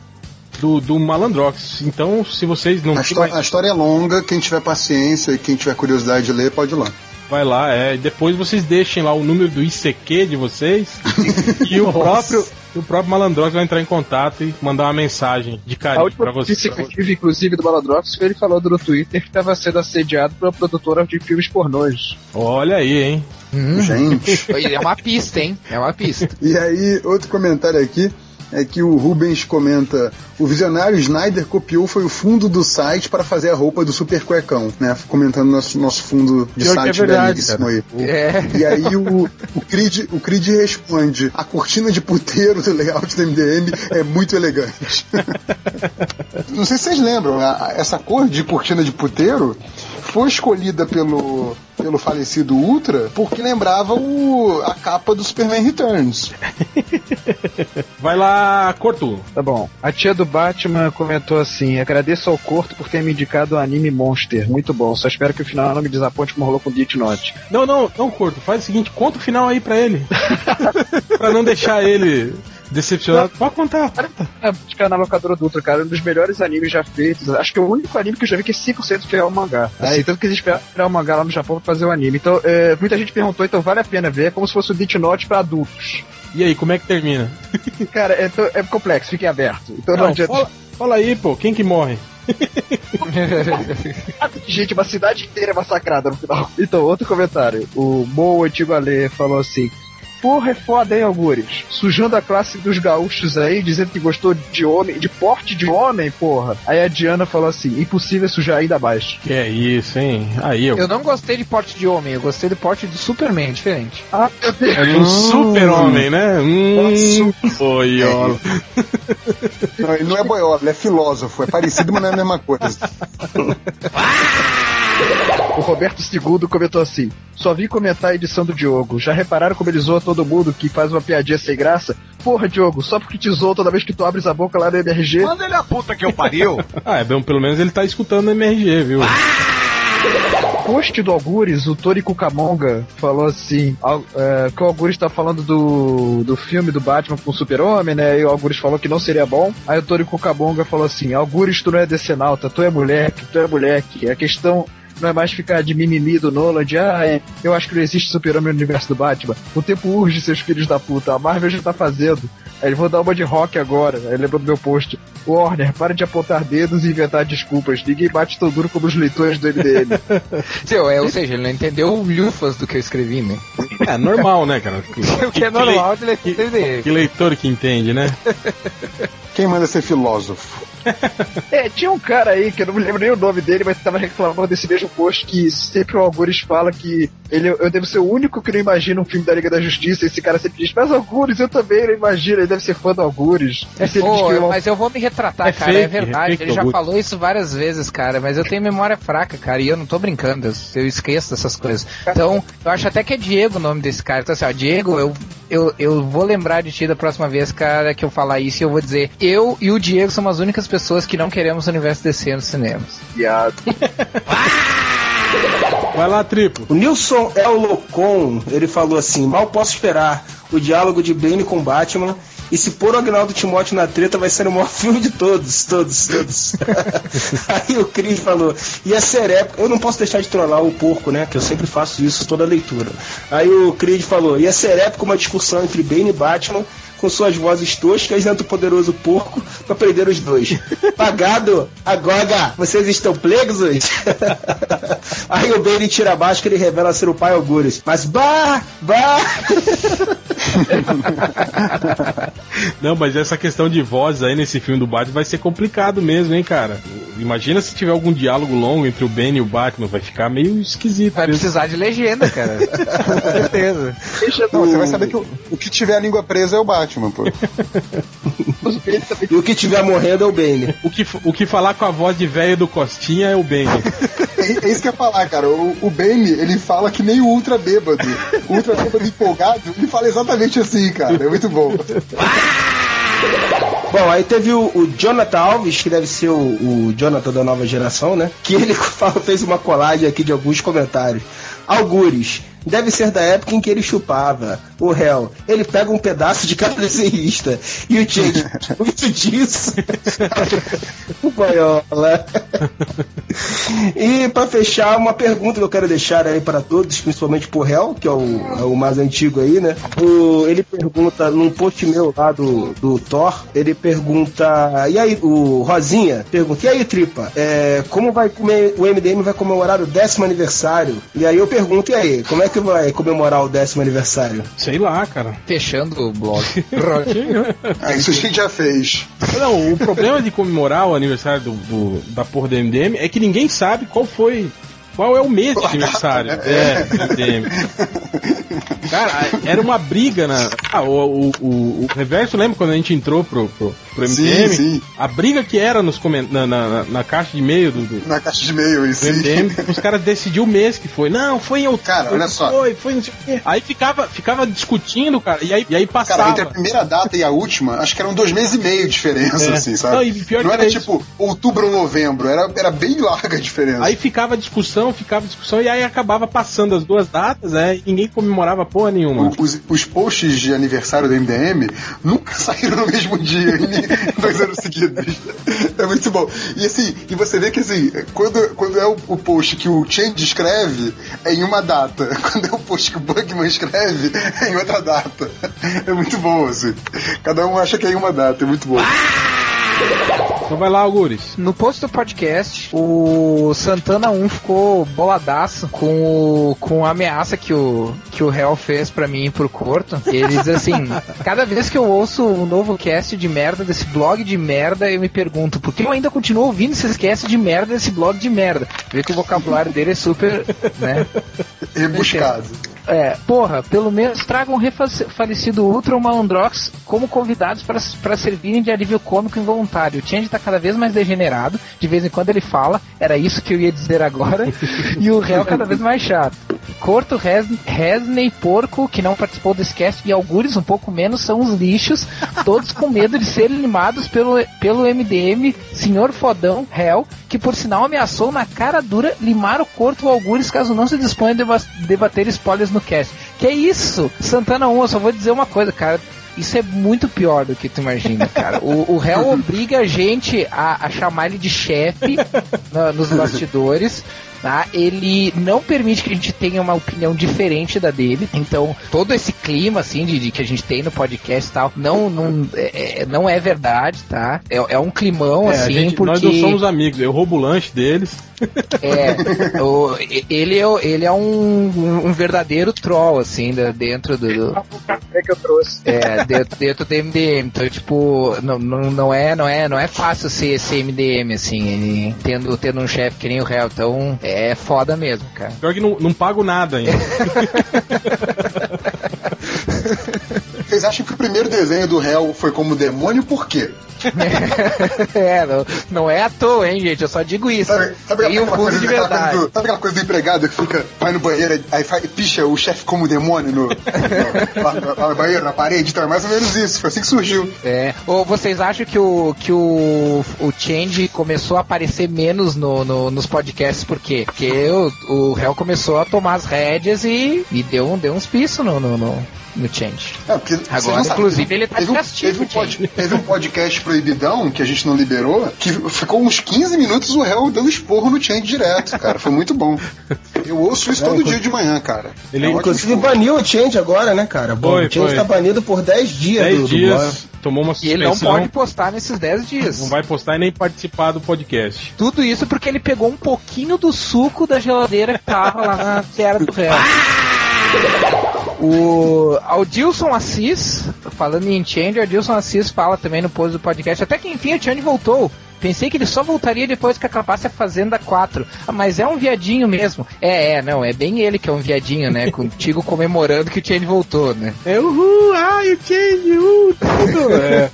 do, do Malandrox. Então, se vocês não A, histó- a história é longa, quem tiver paciência e quem tiver curiosidade de ler, pode ir lá. Vai lá, é, e depois vocês deixem lá o número do ICQ de vocês <laughs> e o próprio o próprio Malandrox vai entrar em contato e mandar uma mensagem de A carinho última pra vocês. notícia que eu tive, inclusive, do Malandrox foi ele falando no Twitter que estava sendo assediado por uma produtora de filmes pornôs. Olha aí, hein? Gente. É uma pista, hein? É uma pista. E aí, outro comentário aqui é que o Rubens comenta: o visionário Snyder copiou foi o fundo do site para fazer a roupa do Super Cuecão, né? Comentando nosso, nosso fundo de Pior é site verdade, belíssimo aí. É. E aí o, o, Creed, o Creed responde: a cortina de puteiro do layout do MDM é muito elegante. <laughs> Não sei se vocês lembram, essa cor de cortina de puteiro foi escolhida pelo, pelo falecido Ultra porque lembrava o, a capa do Superman Returns. <laughs> Vai lá, Corto. Tá bom. A tia do Batman comentou assim: agradeço ao Corto por ter me indicado o anime Monster. Muito bom. Só espero que o final não me desaponte como rolou com Death Note. Não, não, não, Corto. Faz o seguinte, conta o final aí pra ele. <laughs> pra não deixar ele decepcionado. Pode contar. conta. É, buscar na locadora do Ultra, cara, um dos melhores animes já feitos. Acho que é o único anime que eu já vi que é 100% fiel ao mangá. Assim, tanto que eles esperaram o mangá lá no Japão pra fazer o anime. Então, é, muita gente perguntou, então vale a pena ver, é como se fosse o Death Note pra adultos. E aí, como é que termina? <laughs> Cara, é, é complexo, fiquem aberto. Então não, Não, adianta. fala, fala aí, pô, quem que morre? <laughs> Gente, uma cidade inteira é massacrada no final. Então, outro comentário. O Mo Antigo Ale falou assim. Porra, é foda, hein, Algures? Sujando a classe dos gaúchos aí, dizendo que gostou de homem, de porte de homem, porra. Aí a Diana falou assim: impossível sujar ainda mais. Que é isso, hein? Aí, eu. Eu não gostei de porte de homem, eu gostei do porte do Superman, diferente. Ah, meu Deus. É um super-homem, né? Hum, boiola. Não, ele não é boiola, ele é filósofo, é parecido, mas não é a mesma coisa. <laughs> O Roberto II comentou assim: só vi comentar a edição do Diogo. Já repararam como ele zoa todo mundo que faz uma piadinha sem graça? Porra, Diogo, só porque te zoou toda vez que tu abres a boca lá no MRG. Manda ele a puta que eu pariu. <laughs> Ah, é bom, pelo menos ele tá escutando o MRG, viu? post do Algures, o Tori Kukamonga falou assim: al- é, que o Algures tá falando do, do filme do Batman com o Super-Homem, né? E o Algures falou que não seria bom. Aí o Tori Kukamonga falou assim: Algures, tu não é decenalta, tu é moleque, tu é moleque. A questão. Não é mais ficar de mimimi do Nolan, de ah, é, eu acho que não existe super-homem no universo do Batman. O tempo urge, seus filhos da puta. A Marvel já tá fazendo. Aí ele vou dar uma de rock agora. Aí lembrou do meu post. Warner, para de apontar dedos e inventar desculpas. Ninguém bate tão duro como os leitores do MDM. <laughs> Seu, é, ou seja, ele não entendeu lufas do que eu escrevi, né? É normal, né, cara? <laughs> O que é normal de leitor dele. Que leitor que entende, né? <laughs> Quem manda ser filósofo? É, tinha um cara aí, que eu não me lembro nem o nome dele, mas tava reclamando desse mesmo post que sempre o Algures fala que ele, eu devo ser o único que não imagina um filme da Liga da Justiça. Esse cara sempre diz, mas Algures, eu também não imagino, ele deve ser fã do Algures. Diz Pô, eu- mas eu vou me retratar, É cara, fake, é verdade. é fake ele já orgulho. falou isso várias vezes, cara, mas eu tenho memória fraca, cara, e eu não tô brincando, eu, eu esqueço dessas coisas. Então, eu acho até que é Diego o nome desse cara. Então, assim, ó, Diego, eu, eu, eu vou lembrar de ti da próxima vez, cara, que eu falar isso e eu vou dizer: eu e o Diego somos as únicas pessoas que não queremos o universo DC nos cinemas. Viado. <laughs> Vai lá, triplo. O Nilson El Locon, ele falou assim: mal posso esperar o diálogo de Bane com Batman. E se pôr o Agnaldo Timóteo na treta, vai ser o maior <laughs> filme de todos, todos, todos. <laughs> Aí o Cris falou, ia ser épico. Eu não posso deixar de trollar o porco, né? Que eu sempre faço isso toda leitura. Aí o Creed falou, ia ser épico uma discussão entre Bane e Batman, com suas vozes toscas dentro do poderoso porco pra prender os dois. <laughs> Pagado, agora, vocês estão plexos? <laughs> Aí o Bane tira a máscara e revela ser o pai Algures. Mas bah, bah! <laughs> Não, mas essa questão de vozes aí nesse filme do Batman vai ser complicado mesmo, hein, cara? Imagina se tiver algum diálogo longo entre o Ben e o Batman, vai ficar meio esquisito. Vai mesmo. precisar de legenda, cara. <laughs> Com certeza. Não, você vai saber que o, o que tiver a língua presa é o Batman, pô. <laughs> E o que tiver morrendo é o Bane. O que, o que falar com a voz de velho do Costinha é o Ben. É, é isso que eu ia falar, cara. O, o Bane, ele fala que nem o Ultra Bêbado. O Ultra Bêbado empolgado, ele fala exatamente assim, cara. É muito bom. <laughs> Bom, aí teve o, o Jonathan Alves, que deve ser o, o Jonathan da nova geração, né? Que ele <laughs> fala- fez uma colagem aqui de alguns comentários. Algures, deve ser da época em que ele chupava. O réu, ele pega um pedaço de cada desenhista. E o Jake, <laughs> muito disso. o boiola. E pra fechar, uma pergunta que eu quero deixar aí para todos, principalmente pro réu, que é o, é o mais antigo aí, né? O, ele pergunta, num post meu lá do, do Thor, ele pergunta. E aí, o Rosinha pergunta, e aí, Tripa, é, como vai comer, o MDM vai comemorar o décimo aniversário? E aí eu pergunto, e aí, como é que vai comemorar o décimo aniversário? Sei lá, cara. Fechando o blog. <laughs> Ah, isso a gente já fez. Não, o problema de comemorar o aniversário do, do- da porra do MDM é que ninguém sabe qual foi. Qual é o mês de aniversário <laughs> é, do MDM. Cara, era uma briga na. Ah, o, o, o, o reverso, lembra quando a gente entrou pro, pro, pro MDM? Sim, sim. A briga que era nos coment... na, na, na- caixa de e-mail do, do, Na caixa de e-mail, isso. MDM, os caras decidiram o mês que foi. Não, foi em outubro. Cara, olha só. Foi, foi não sei o quê. Aí ficava, ficava discutindo, cara, e aí, e aí passava. Cara, entre a primeira data e a última, acho que eram dois meses e meio de diferença, É. assim, sabe? Não, e pior Não era é tipo outubro ou novembro, era, era bem larga a diferença. Aí ficava discussão, ficava discussão, e aí acabava passando as duas datas, é, e ninguém comemorava porra nenhuma. Os, os posts de aniversário do MDM nunca <laughs> saíram no mesmo dia, em dois anos seguidos. <laughs> É muito bom. E assim, e você vê que assim, quando, quando é o, o post que o Change escreve, é em uma data. <laughs> Quando é o post que o Bugman escreve, é em outra data. É muito bom, assim. Cada um acha que é em uma data, é muito bom. Então vai lá, Algures. No post do podcast, o Santana 1 ficou boladaço com, o, com a ameaça que o, que o réu fez pra mim e pro Corto. Ele diz assim: <laughs> cada vez que eu ouço um novo cast de merda desse blog de merda, eu me pergunto por que eu ainda continuo ouvindo esses cast de merda desse blog de merda. Vê que o vocabulário dele é super, né? <laughs> Rebuscado. É, porra, pelo menos tragam um refalecido Ultra ou Malandrox como convidados para servirem de alívio cômico involuntário. O Change tá cada vez mais degenerado, de vez em quando ele fala, era isso que eu ia dizer agora, <laughs> e o réu cada vez mais chato. Corto, Res, Resney, Porco, que não participou desse cast, e Algures, um pouco menos, são os lixos, todos com medo de serem limados pelo, pelo MDM, Senhor Fodão, Hell, que por sinal ameaçou na cara dura limar o Corto ou Algures caso não se disponha a deba- debater spoilers no cast. Que isso? Santana 1, eu só vou dizer uma coisa, cara. Isso é muito pior do que tu imagina, cara. O, o réu <laughs> obriga a gente a, a chamar ele de chefe na- nos bastidores. Tá? Ele não permite que a gente tenha uma opinião diferente da dele. Então, todo esse clima assim de, de que a gente tem no podcast e tal, não, não, é, é- não é verdade, tá? É, é um climão, É, assim, gente- porque. Nós não somos amigos, eu roubo o lanche deles. É, o- ele é, ele é um, um- um verdadeiro troll, assim, da- dentro do. do- É que eu trouxe. é, dentro, dentro do MDM. Então, tipo, não, não, não, é, não, é, não é fácil ser, ser MDM, assim, ele- tendo, tendo um chefe que nem o réu. Então, é foda mesmo, cara. Pior que não, não pago nada ainda. <laughs> Vocês acham que o primeiro desenho do réu foi como demônio? Por quê? <laughs> é, não, não é à toa, hein, gente? Eu só digo isso. Sabe, sabe, um aquela fundo coisa, de aquela coisa do, sabe aquela coisa do empregado que fica, vai no banheiro, aí faz, picha o chefe como demônio no, no, lá, lá no banheiro, na parede? Então é mais ou menos isso, foi assim que surgiu. É. Ou vocês acham que o, que o, o Change começou a aparecer menos no, no- nos podcasts por quê? Porque o, o réu começou a tomar as rédeas e, e deu, um- deu uns pisos no, no, no, no Change. É, porque Agora, inclusive, teve- ele tá teve de um- castigo, Teve um, pod- teve um podcast proibidão que a gente não liberou, que ficou uns 15 minutos o réu dando esporro no Change direto, cara. Foi muito bom. Eu ouço isso todo dia de manhã, cara. Ele, É Inclusive esporro. baniu o Change agora, né, cara? Bom, Foi, o Change foi. tá banido por 10 dias 10 do, do dias, tomou uma E ele não suspensão. pode postar nesses 10 dias. Não vai postar e nem participar do podcast. Tudo isso porque ele pegou um pouquinho do suco da geladeira que tava lá na terra do réu. <laughs> O Aldilson Assis, falando em Change, o Aldilson Assis fala também no post do podcast, até que enfim o Change voltou. Pensei que ele só voltaria depois que acabasse a Fazenda 4. Ah, mas é um viadinho mesmo. É, é, não, é bem ele que é um viadinho, né? <laughs> Contigo comemorando que o Change voltou, né? É uhul, ai, o Change, uh, tudo. <laughs> É.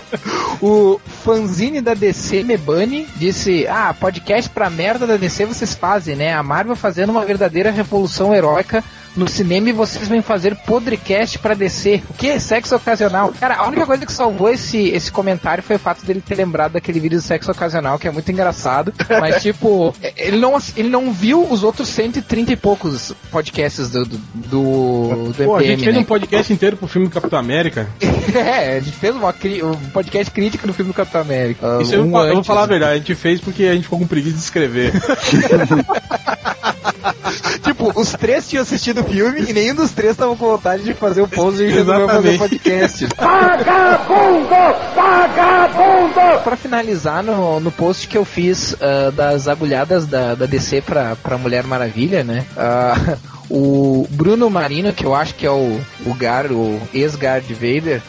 <laughs> O fanzine da DC Mebani disse: Ah, podcast pra merda da DC vocês fazem, né? A Marvel fazendo uma verdadeira revolução heróica. No cinema e vocês vêm fazer podcast pra DC. O que? Sexo ocasional. Cara, a única coisa que salvou esse, esse comentário foi o fato dele ter lembrado daquele vídeo do sexo ocasional, que é muito engraçado. <laughs> Mas, tipo, ele não, ele não viu os outros 130 e poucos podcasts do, do, do, do Pô, a gente fez né? um podcast inteiro pro filme do Capitão América. <laughs> é, a gente fez uma um podcast crítico do filme do Capitão América. Isso eu, Um vou- eu vou falar a verdade, a gente fez porque a gente ficou com preguiça de escrever. <laughs> Tipo, os três tinham assistido o filme e nenhum dos três estavam com vontade de fazer o post e resolveu fazer podcast. <laughs> Vagabundo! Vagabundo! Pra finalizar, no, no post que eu fiz ah, das agulhadas da, da DC pra, pra Mulher Maravilha, né? ah, <laughs> o Bruno Marino, que eu acho que é o, o Gar, o ex-Guard Vader,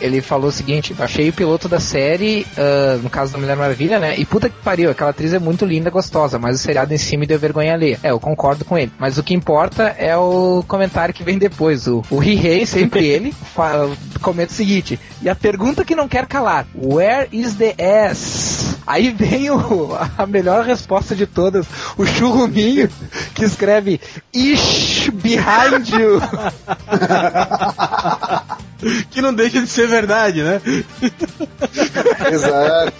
ele falou o seguinte: achei o piloto da série, ah, no caso da Mulher Maravilha, né? E puta que pariu, aquela atriz é muito linda, gostosa, mas o seriado em si me deu vergonha alheia. É, eu concordo com ele. Mas o que importa é o comentário que vem depois. O, o Rihei, sempre ele, <laughs> fala, comenta o seguinte: e a pergunta que não quer calar: Where is the S? Aí vem o, a melhor resposta de todas, o churruminho, que escreve Ish behind you. <laughs> <laughs> que não deixa de ser verdade, né? Exato.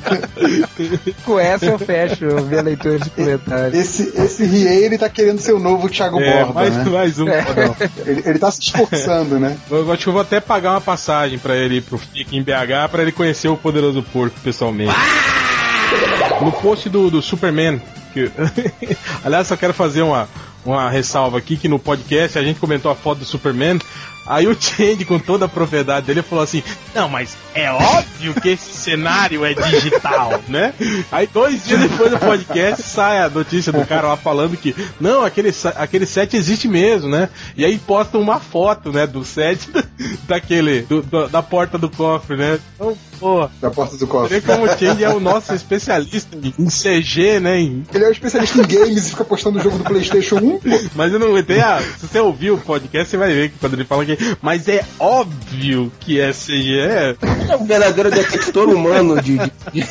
<laughs> Com essa eu fecho minha leitura de comentários. Esse, esse Riei, ele tá querendo ser o novo Thiago É, Borba, mais, né? mais um. fodão. Ele, ele tá se esforçando, né? <laughs> Eu acho que eu vou até pagar uma passagem pra ele ir pro FIC em BH pra ele conhecer o poderoso porco pessoalmente. No post do, do Superman, que, aliás, só quero fazer uma, uma ressalva aqui que no podcast a gente comentou a foto do Superman. Aí o Change, com toda a propriedade dele, falou assim: Não, mas é óbvio que esse cenário é digital, né? Aí dois dias depois do podcast sai a notícia do cara lá falando que não, aquele, aquele set existe mesmo, né? E aí postam uma foto, né, do set daquele, do- do- da porta do cofre, né? Então, pô, Da porta do cofre. vê como o Change é o nosso especialista em em CG, né? em- Ele é um especialista em games e fica postando o jogo do PlayStation 1. pô. Mas eu não aguentei. Ah, se você ouvir o podcast, você vai ver que quando ele fala que. Mas é óbvio que é CG. É. É um verdadeiro detector humano de, de, de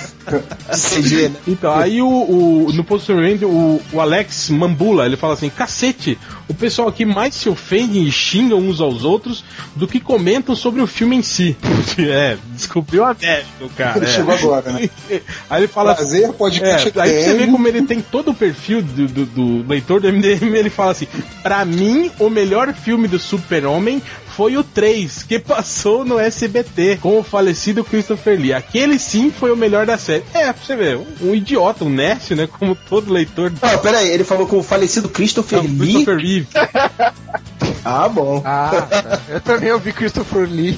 CG, né? Então, aí o, o no Post Superman, o, o Alex Mambula, ele fala assim, cacete, o pessoal aqui mais se ofende e xingam uns aos outros do que comentam sobre o filme em si. <laughs> é, descobriu a Américo, cara. Ele é. chegou agora, né? <laughs> Aí ele fala Prazer, podcast é, aí você vê como ele tem todo o perfil do, do, do leitor do MDM, ele fala assim: pra mim, o melhor filme do Super-Homem foi o 3, que passou no SBT, com o falecido Christopher Lee. Aquele sim foi o melhor da série. É, pra você ver, um, idiota, um nerd, né? Como todo leitor. Não, pera aí, ele falou com o falecido Christopher Não, Lee. Christopher Reeve. <laughs> Ah, bom. Ah, eu também ouvi Christopher Lee.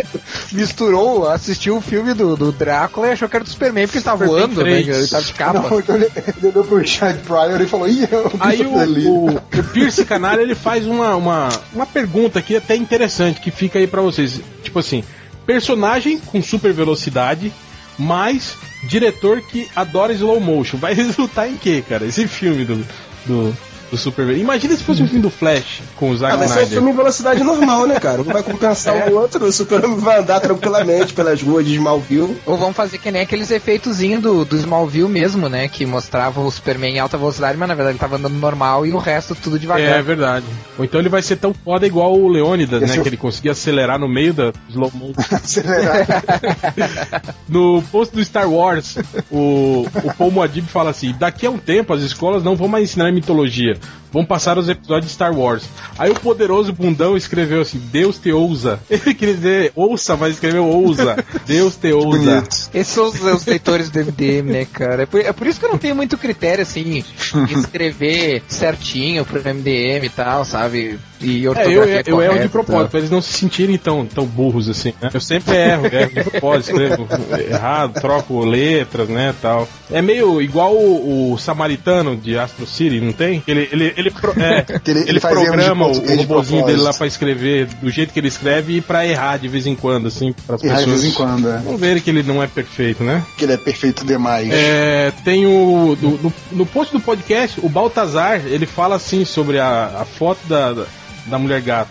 <laughs> Misturou, assistiu o filme do, do Drácula e achou que era do Superman porque ele tava Superman voando, né? Ele tava de capa. Não, então ele, ele olhou pro Chad Pryor e falou, ih, eu Aí o, o, o Pierce Canalha ele faz uma, uma, uma pergunta aqui até interessante que fica aí pra vocês. Tipo assim, personagem com super velocidade, mas diretor que adora slow motion. Vai <laughs> resultar em quê, cara? Esse filme do, do, do Super Imagina se fosse um filme do Flash com o Zack Ah, vai ser um Snyder. filme em velocidade normal, né, cara? Um vai compensar o outro, o Super-Homem vai andar tranquilamente pelas ruas de Smallville. Ou vamos fazer que nem aqueles efeitozinhos do, do Smallville mesmo, né? Que mostrava o Superman em alta velocidade, mas na verdade ele tava andando normal e o resto tudo É devagar. verdade. Ou então ele vai ser tão foda igual o Leônidas, Esse né? é o- Que ele conseguia acelerar no meio da slow motion. <laughs> Acelerar. <laughs> No post do Star Wars, o, o Paul Moadib fala assim: daqui a um tempo as escolas não vão mais ensinar mitologia, vão passar os episódios de Star Wars. Aí o poderoso bundão escreveu assim: Deus te ousa. <laughs> Ele queria dizer ouça, mas escreveu ousa. <laughs> Deus te ousa. Bonito. Esses são os, os leitores do MDM, né, cara? É por, é por isso que eu não tenho muito critério, assim, em <laughs> escrever certinho pro MDM e tal, sabe? E É, ortografia eu, eu erro de propósito, pra eles não se sentirem tão, tão burros assim. né? Eu sempre erro, erro de propósito, escrevo errado, troco letras, né, tal. É meio igual o, o samaritano de Astro City, não tem? Ele, ele, ele, pro- é, <laughs> ele- ele, ele de programa o, o de robozinho dele lá pra escrever do jeito que ele escreve e pra errar de vez em quando, assim, pras Errar de pessoas. vez em quando, é. Vamos ver que ele não é perfeito, né? Que ele é perfeito demais. É, tem o. do- no, no post do podcast, o Baltazar, ele fala assim sobre a, a foto da, da, da mulher gato.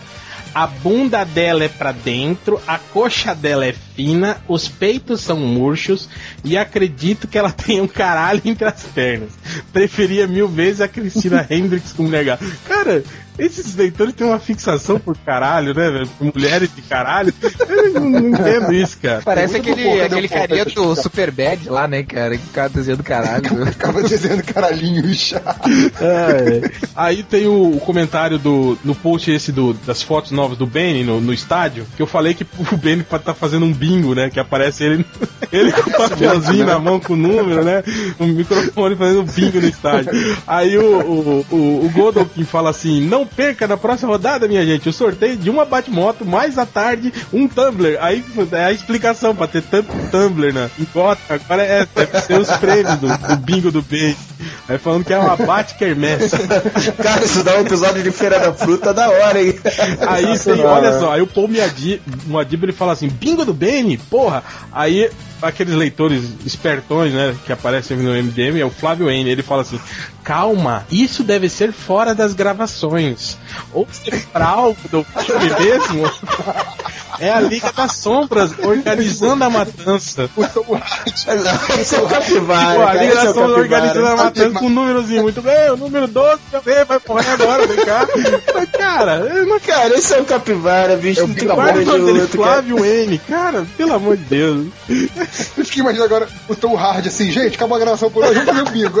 A bunda dela é pra dentro, a coxa dela é fina, os peitos são murchos e acredito que ela <laughs> tem um caralho entre as pernas. Preferia mil vezes a Cristina <laughs> Hendricks com mulher gato. Cara, esses leitores têm uma fixação por caralho, né, velho? Por mulheres de caralho. Eu não, entendo isso, cara. Parece aquele, pouco, aquele carinha do. Superbad lá, né, cara? Que ficava desenhando caralho. <laughs> Acaba dizendo caralhinho chato. É. Aí tem o, o comentário do no post esse do, das fotos novas do Benny no, no estádio, que eu falei que o Benny tá fazendo um bingo, né? Que aparece ele, <laughs> ele com o papelzinho na mão com o número, né? O microfone fazendo um bingo no estádio. Aí o, o, o, o Godolphin fala assim: não perca na próxima rodada, minha gente, o sorteio de uma Batmoto, mais à tarde, um Tumblr. Aí é a explicação pra ter tanto Tumblr, né? Em Gotham, agora é, deve ser os prêmios do, do bingo do Benny. Aí falando que é uma Bat-Kermesse. <laughs> Cara, isso dá um episódio de Feira da Fruta da hora, hein? Aí tem, olha só, aí o Paul Moadib ele fala assim, bingo do Benny, porra! Aí aqueles leitores espertões, né, que aparecem no MDM, é o Flávio N, ele fala assim, calma, isso deve ser fora das gravações. Ou ser fraude do filme mesmo. <laughs> É a Liga das Sombras organizando a matança. Esse é o capivara, Pô, a Liga é das o Sombras organizando a matança com um númerozinho muito bem, o número 12 também vai morrer agora, vem cá. Mas, Cara, eu não Cara, esse é o capivara, bicho. Não tem o de outro, cara. Flávio N. Cara, pelo amor de Deus. Eu fiquei imaginando agora o Tom Hard assim, gente, acabou a gravação por hoje, vamos fazer um bingo.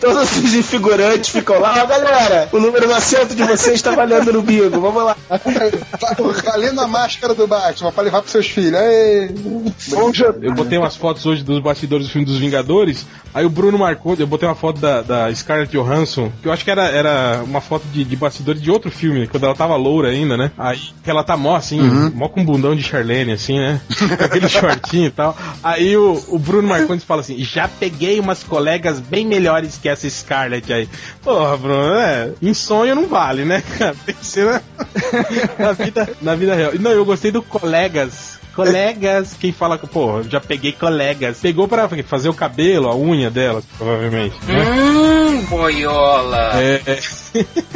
Todos os figurantes ficam lá, ó, galera. O número no assento de vocês está valendo no bingo. Vamos lá. Tá valendo a máscara do Batman pra levar pros seus filhos. Jantar. Eu botei umas fotos hoje dos bastidores do filme dos Vingadores. Aí o Bruno marcou, eu botei uma foto da, da Scarlett Johansson, que eu acho que era, era uma foto de, de bastidores de outro filme, quando ela tava loura ainda, né? Aí que ela tá mó assim, mó com um bundão de Charlene, assim, né? <laughs> Com aquele shortinho e tal. Aí o, o Bruno Marcondes fala assim: já peguei umas colegas bem melhores que essa Scarlett aí. Porra, Bruno, é. Em sonho não vale, né, cara? Tem que ser na, <laughs> na vida, na vida real. Não, eu gostei do colegas colegas. <laughs> Quem fala, pô, já peguei colegas. Pegou pra fazer o cabelo, a unha delas, provavelmente. Né? Hum, boiola. É, é.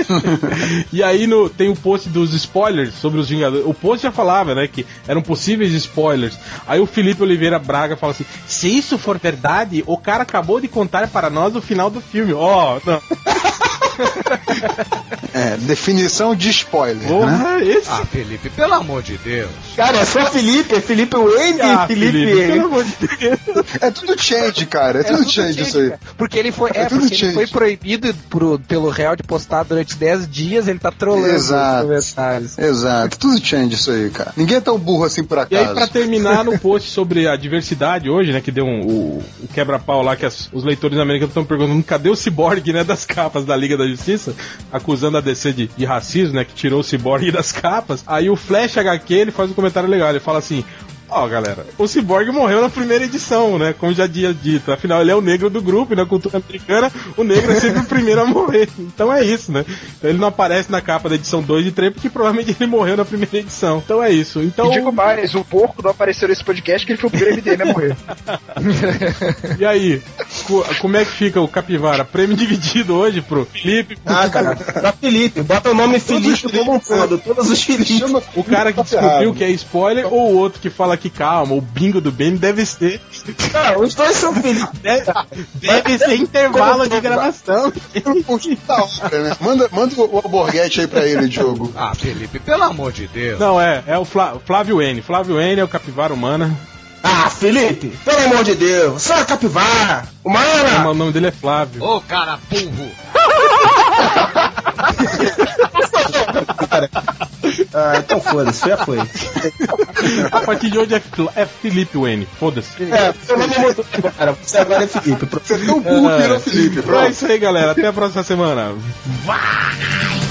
<laughs> e aí no, tem o post dos spoilers sobre os Vingadores. O post já falava, né, que eram possíveis spoilers. Aí o Felipe Oliveira Braga fala assim: se isso for verdade, o cara acabou de contar para nós o final do filme. Ó, oh, não. <laughs> <laughs> É, definição de spoiler. Porra, né? esse. Ah, Felipe, pelo amor de Deus. Cara, é só Felipe, é Felipe Wayne Ah, e Felipe. Felipe, pelo amor de Deus. É tudo change, cara. É, tudo change isso aí. Porque ele foi, é, É tudo porque ele change. foi proibido pro- pelo réu de postar durante 10 dias, ele tá trolando Exato. os comentários. Exato, tudo change isso aí, cara. Ninguém é tão burro assim por E acaso. aí, pra terminar no <laughs> post sobre a diversidade hoje, né? Que deu um, o, o quebra-pau lá que as- os leitores americanos estão perguntando cadê o ciborgue, né? Das capas da Liga da Justiça, acusando a DC de, de racismo, né? Que tirou o ciborgue <laughs> das capas. Aí o Flash HQ ele faz um comentário legal, ele fala assim. Ó, galera, o Cyborg morreu na primeira edição, né? Como já tinha dito. Afinal, ele é o negro do grupo e na cultura americana, o negro é sempre o primeiro a morrer. <laughs> Então é isso, né? Ele não aparece na capa da edição 2 e 3 porque provavelmente ele morreu na primeira edição. Então é isso. Então, E digo mais, o porco não apareceu nesse podcast que ele foi o primeiro MDM a morrer. <laughs> E aí, co- como é que fica o Capivara? Prêmio dividido hoje pro Felipe, Ah, cara, pra Felipe. Bota o nome Felipe como um todo. Todos os Felipe. O cara que Tá descobriu que é spoiler ou o outro que fala que calma, o bingo do Ben deve ser. Os dois são <laughs> Felipe. Deve, deve ser intervalo de gravação. da hora, né? Manda, manda o, o alborguete aí pra ele, Diogo. Ah, Felipe, pelo amor de Deus. Não, é, é o Flá- Flávio N. Flávio N é o Capivara Humana. Ah, Felipe, pelo amor de Deus. Só a capivara. O Humana. nome dele é Flávio. Ô, cara burro. <laughs> <laughs> Ah, então foda-se, já foi. A partir de hoje é, é Felipe N. Foda-se. É, seu nome mudou agora. Você agora é Felipe. Você é tão burro que virou Felipe, É pronto. isso aí, galera. Até a próxima semana. Vai!